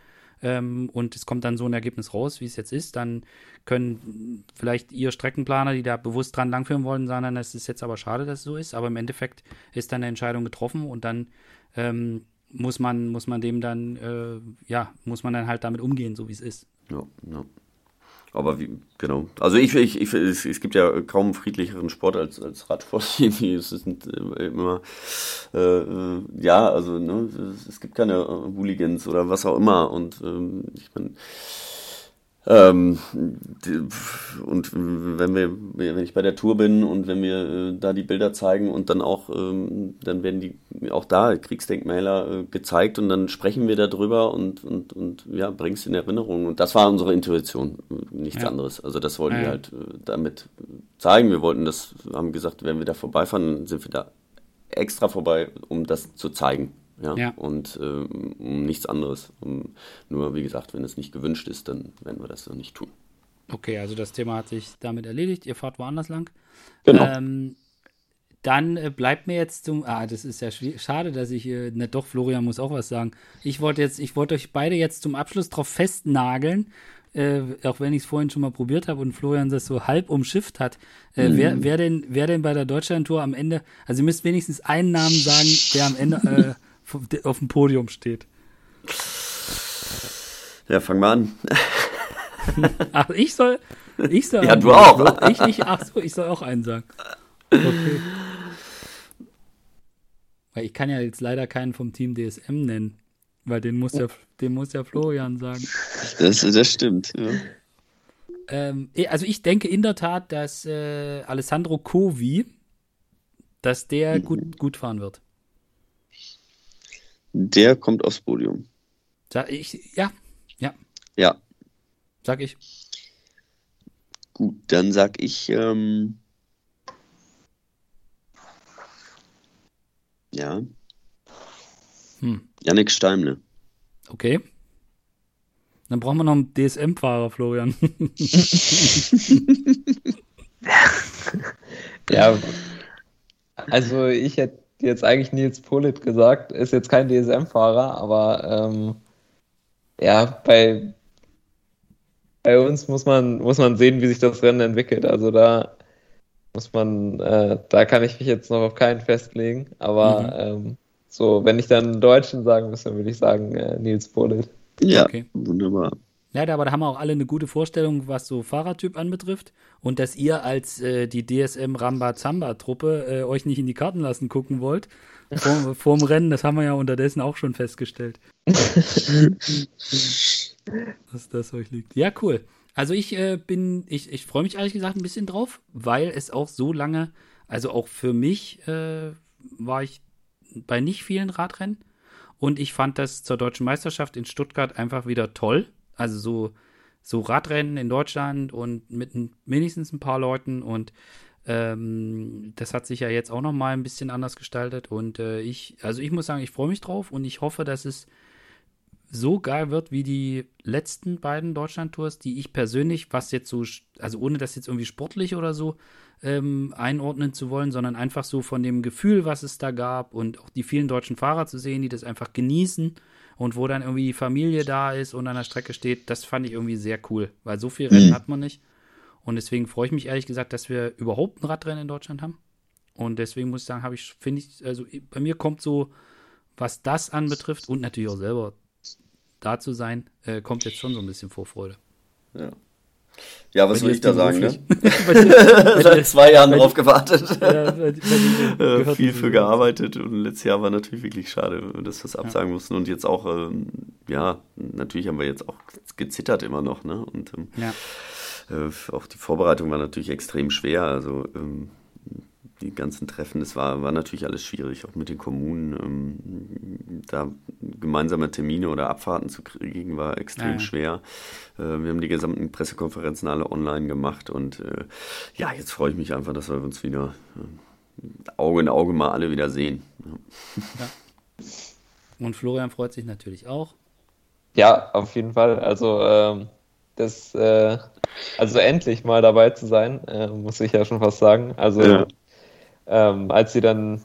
ähm, und es kommt dann so ein Ergebnis raus, wie es jetzt ist, dann können vielleicht ihr Streckenplaner, die da bewusst dran langführen wollen, sagen es ist jetzt aber schade, dass es so ist, aber im Endeffekt ist dann eine Entscheidung getroffen und dann ähm, muss man, muss man dem dann, äh, ja, muss man dann halt damit umgehen, so wie es ist. Ja, ja. Aber wie, genau. Also ich, ich, ich es, es, gibt ja kaum friedlicheren Sport als, als Radsport. es sind äh, immer, äh, ja, also ne, es gibt keine Hooligans oder was auch immer. Und ähm, ich meine, ähm, und wenn wir, wenn ich bei der Tour bin und wenn wir äh, da die Bilder zeigen und dann auch, ähm, dann werden die auch da Kriegsdenkmäler äh, gezeigt und dann sprechen wir darüber und, und, und ja, bringst in Erinnerung. Und das war unsere Intuition, nichts ja. anderes. Also das wollten ja. wir halt äh, damit zeigen. Wir wollten das, haben gesagt, wenn wir da vorbeifahren, sind wir da extra vorbei, um das zu zeigen. Ja? ja. Und äh, um nichts anderes. Um, nur, wie gesagt, wenn es nicht gewünscht ist, dann werden wir das noch nicht tun. Okay, also das Thema hat sich damit erledigt. Ihr fahrt woanders lang. Genau. Ähm, dann äh, bleibt mir jetzt zum. Ah, das ist ja schade, dass ich. Äh, ne, doch, Florian muss auch was sagen. Ich wollte jetzt, ich wollte euch beide jetzt zum Abschluss drauf festnageln. Äh, auch wenn ich es vorhin schon mal probiert habe und Florian das so halb umschifft hat, äh, mhm. wer, wer, denn, wer denn bei der Deutschlandtour am Ende, also ihr müsst wenigstens einen Namen sagen, der am Ende äh, auf dem Podium steht. Ja, fang mal an. ach, ich soll. Ich soll ja, du auch. Ich, ich, ach so, ich soll auch einen sagen. Okay. Weil ich kann ja jetzt leider keinen vom Team DSM nennen. Weil den muss ja, den muss ja Florian sagen. Das, das stimmt, ja. Ähm, eh, also ich denke in der Tat, dass äh, Alessandro Covi, dass der mhm. gut, gut fahren wird. Der kommt aufs Podium. Sag ich, ja, ja. Ja. Sag ich. Gut, dann sag ich, ähm, ja. Hm. Yannick Steimle. Okay. Dann brauchen wir noch einen DSM-Fahrer, Florian. ja, also ich hätte jetzt eigentlich Nils Polit gesagt, ist jetzt kein DSM-Fahrer, aber ähm, ja, bei, bei uns muss man, muss man sehen, wie sich das Rennen entwickelt. Also da muss man, äh, da kann ich mich jetzt noch auf keinen festlegen, aber mhm. ähm, so, wenn ich dann einen Deutschen sagen müsste, würde ich sagen äh, Nils Polit. Ja, okay. wunderbar. Ja, aber da haben wir auch alle eine gute Vorstellung, was so Fahrertyp anbetrifft. Und dass ihr als äh, die DSM Ramba Zamba Truppe äh, euch nicht in die Karten lassen gucken wollt. Vor, vorm Rennen, das haben wir ja unterdessen auch schon festgestellt. dass das euch liegt. Ja, cool. Also ich äh, bin, ich, ich freue mich ehrlich gesagt ein bisschen drauf, weil es auch so lange, also auch für mich äh, war ich bei nicht vielen Radrennen. Und ich fand das zur deutschen Meisterschaft in Stuttgart einfach wieder toll also so, so Radrennen in Deutschland und mit mindestens ein paar Leuten und ähm, das hat sich ja jetzt auch noch mal ein bisschen anders gestaltet und äh, ich, also ich muss sagen, ich freue mich drauf und ich hoffe, dass es so geil wird wie die letzten beiden Deutschland-Tours, die ich persönlich, was jetzt so, also ohne das jetzt irgendwie sportlich oder so ähm, einordnen zu wollen, sondern einfach so von dem Gefühl, was es da gab und auch die vielen deutschen Fahrer zu sehen, die das einfach genießen und wo dann irgendwie die Familie da ist und an der Strecke steht, das fand ich irgendwie sehr cool, weil so viel Rennen mhm. hat man nicht. Und deswegen freue ich mich ehrlich gesagt, dass wir überhaupt ein Radrennen in Deutschland haben. Und deswegen muss ich sagen, habe ich, finde ich, also bei mir kommt so, was das anbetrifft und natürlich auch selber da zu sein, äh, kommt jetzt schon so ein bisschen Vorfreude. Ja. Ja, was soll ich da sagen, ne? Seit zwei Jahren drauf gewartet. Ja, äh, viel für gearbeitet und letztes Jahr war natürlich wirklich schade, dass wir es absagen ja. mussten und jetzt auch, ähm, ja, natürlich haben wir jetzt auch gezittert immer noch, ne? Und ähm, ja. äh, auch die Vorbereitung war natürlich extrem schwer, also ähm, die ganzen Treffen, das war, war natürlich alles schwierig, auch mit den Kommunen. Ähm, da gemeinsame Termine oder Abfahrten zu kriegen, war extrem ja. schwer. Äh, wir haben die gesamten Pressekonferenzen alle online gemacht und äh, ja, jetzt freue ich mich einfach, dass wir uns wieder äh, Auge in Auge mal alle wieder sehen. Ja. Und Florian freut sich natürlich auch. Ja, auf jeden Fall. Also ähm, das, äh, also endlich mal dabei zu sein, äh, muss ich ja schon fast sagen. Also ja. Ähm, als sie dann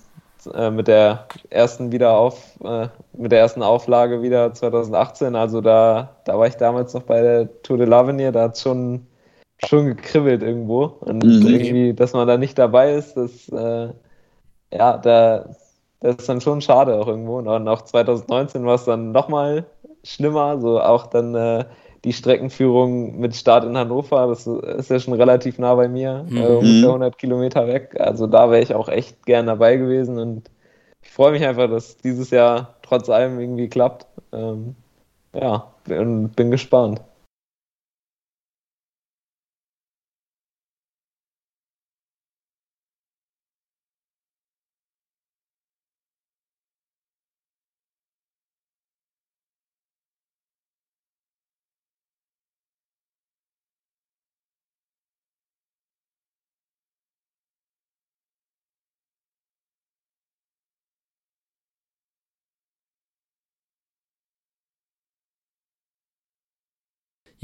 äh, mit der ersten Wiederauf, äh, mit der ersten Auflage wieder 2018, also da, da war ich damals noch bei der Tour de l'Avenir, da hat es schon, schon gekribbelt irgendwo. Und mhm. irgendwie, dass man da nicht dabei ist, das äh, ja, da das ist dann schon schade auch irgendwo. Und auch 2019 war es dann nochmal schlimmer, so auch dann äh, die Streckenführung mit Start in Hannover, das ist ja schon relativ nah bei mir, mhm. äh, ungefähr 100 Kilometer weg. Also da wäre ich auch echt gern dabei gewesen und ich freue mich einfach, dass dieses Jahr trotz allem irgendwie klappt. Ähm, ja, und bin gespannt.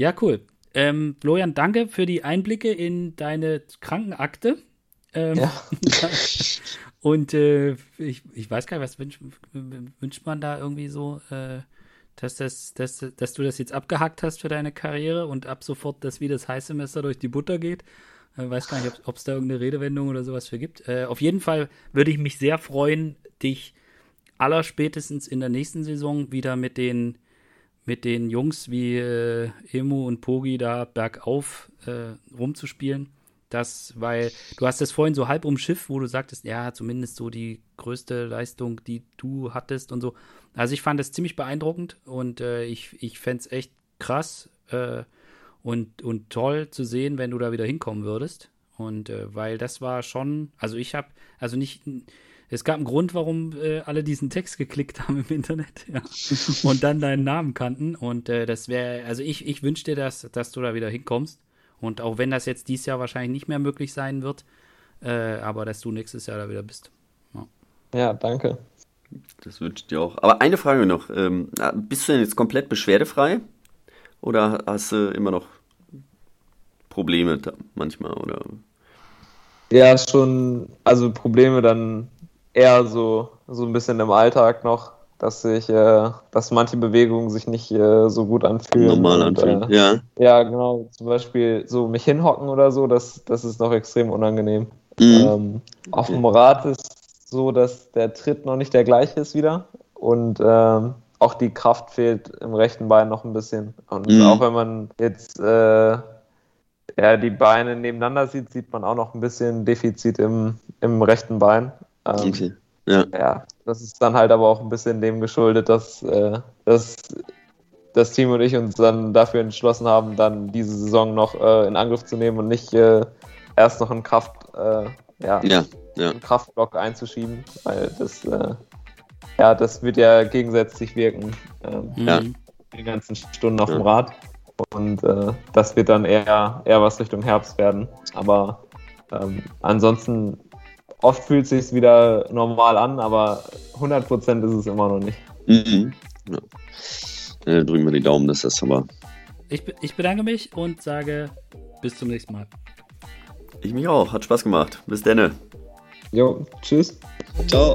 Ja, cool. Ähm, Florian, danke für die Einblicke in deine Krankenakte. Ähm, ja. und äh, ich, ich weiß gar nicht, was wünscht, wünscht man da irgendwie so, äh, dass, das, dass, dass du das jetzt abgehakt hast für deine Karriere und ab sofort das wie das heiße Messer durch die Butter geht? Äh, weiß gar nicht, ob es da irgendeine Redewendung oder sowas für gibt. Äh, auf jeden Fall würde ich mich sehr freuen, dich allerspätestens in der nächsten Saison wieder mit den mit den Jungs wie äh, Emu und Pogi da bergauf äh, rumzuspielen. Das, weil du hast es vorhin so halb um Schiff, wo du sagtest, ja, zumindest so die größte Leistung, die du hattest und so. Also ich fand das ziemlich beeindruckend und äh, ich, ich fände es echt krass äh, und, und toll zu sehen, wenn du da wieder hinkommen würdest. Und äh, weil das war schon, also ich habe, also nicht, es gab einen Grund, warum äh, alle diesen Text geklickt haben im Internet ja. und dann deinen Namen kannten. Und äh, das wäre, also ich, ich wünsche dir, dass, dass du da wieder hinkommst. Und auch wenn das jetzt dieses Jahr wahrscheinlich nicht mehr möglich sein wird, äh, aber dass du nächstes Jahr da wieder bist. Ja, ja danke. Das wünsche ich dir auch. Aber eine Frage noch. Ähm, bist du denn jetzt komplett beschwerdefrei? Oder hast du immer noch Probleme manchmal? Oder? Ja, schon, also Probleme dann eher so, so ein bisschen im Alltag noch, dass sich, äh, dass manche Bewegungen sich nicht äh, so gut anfühlen. Normal anfühlen, und, äh, ja. Ja, genau. Zum Beispiel so mich hinhocken oder so, das, das ist noch extrem unangenehm. Mhm. Ähm, auf dem Rad ist so, dass der Tritt noch nicht der gleiche ist wieder und ähm, auch die Kraft fehlt im rechten Bein noch ein bisschen. Und mhm. auch wenn man jetzt äh, ja, die Beine nebeneinander sieht, sieht man auch noch ein bisschen Defizit im, im rechten Bein. Ähm. Ja. ja, das ist dann halt aber auch ein bisschen dem geschuldet, dass, äh, dass das Team und ich uns dann dafür entschlossen haben, dann diese Saison noch äh, in Angriff zu nehmen und nicht äh, erst noch einen Kraft, äh, ja, ja, einen Kraftblock einzuschieben, weil das, äh, ja, das wird ja gegensätzlich wirken. Ähm, ja. Die ganzen Stunden auf dem Rad. Und äh, das wird dann eher, eher was Richtung Herbst werden. Aber ähm, ansonsten oft fühlt es sich wieder normal an, aber 100% ist es immer noch nicht. Mhm. Ja. Ja, drücken wir die Daumen, dass das aber. Ich, ich bedanke mich und sage bis zum nächsten Mal. Ich mich auch. Hat Spaß gemacht. Bis denne. Jo, tschüss. Ciao.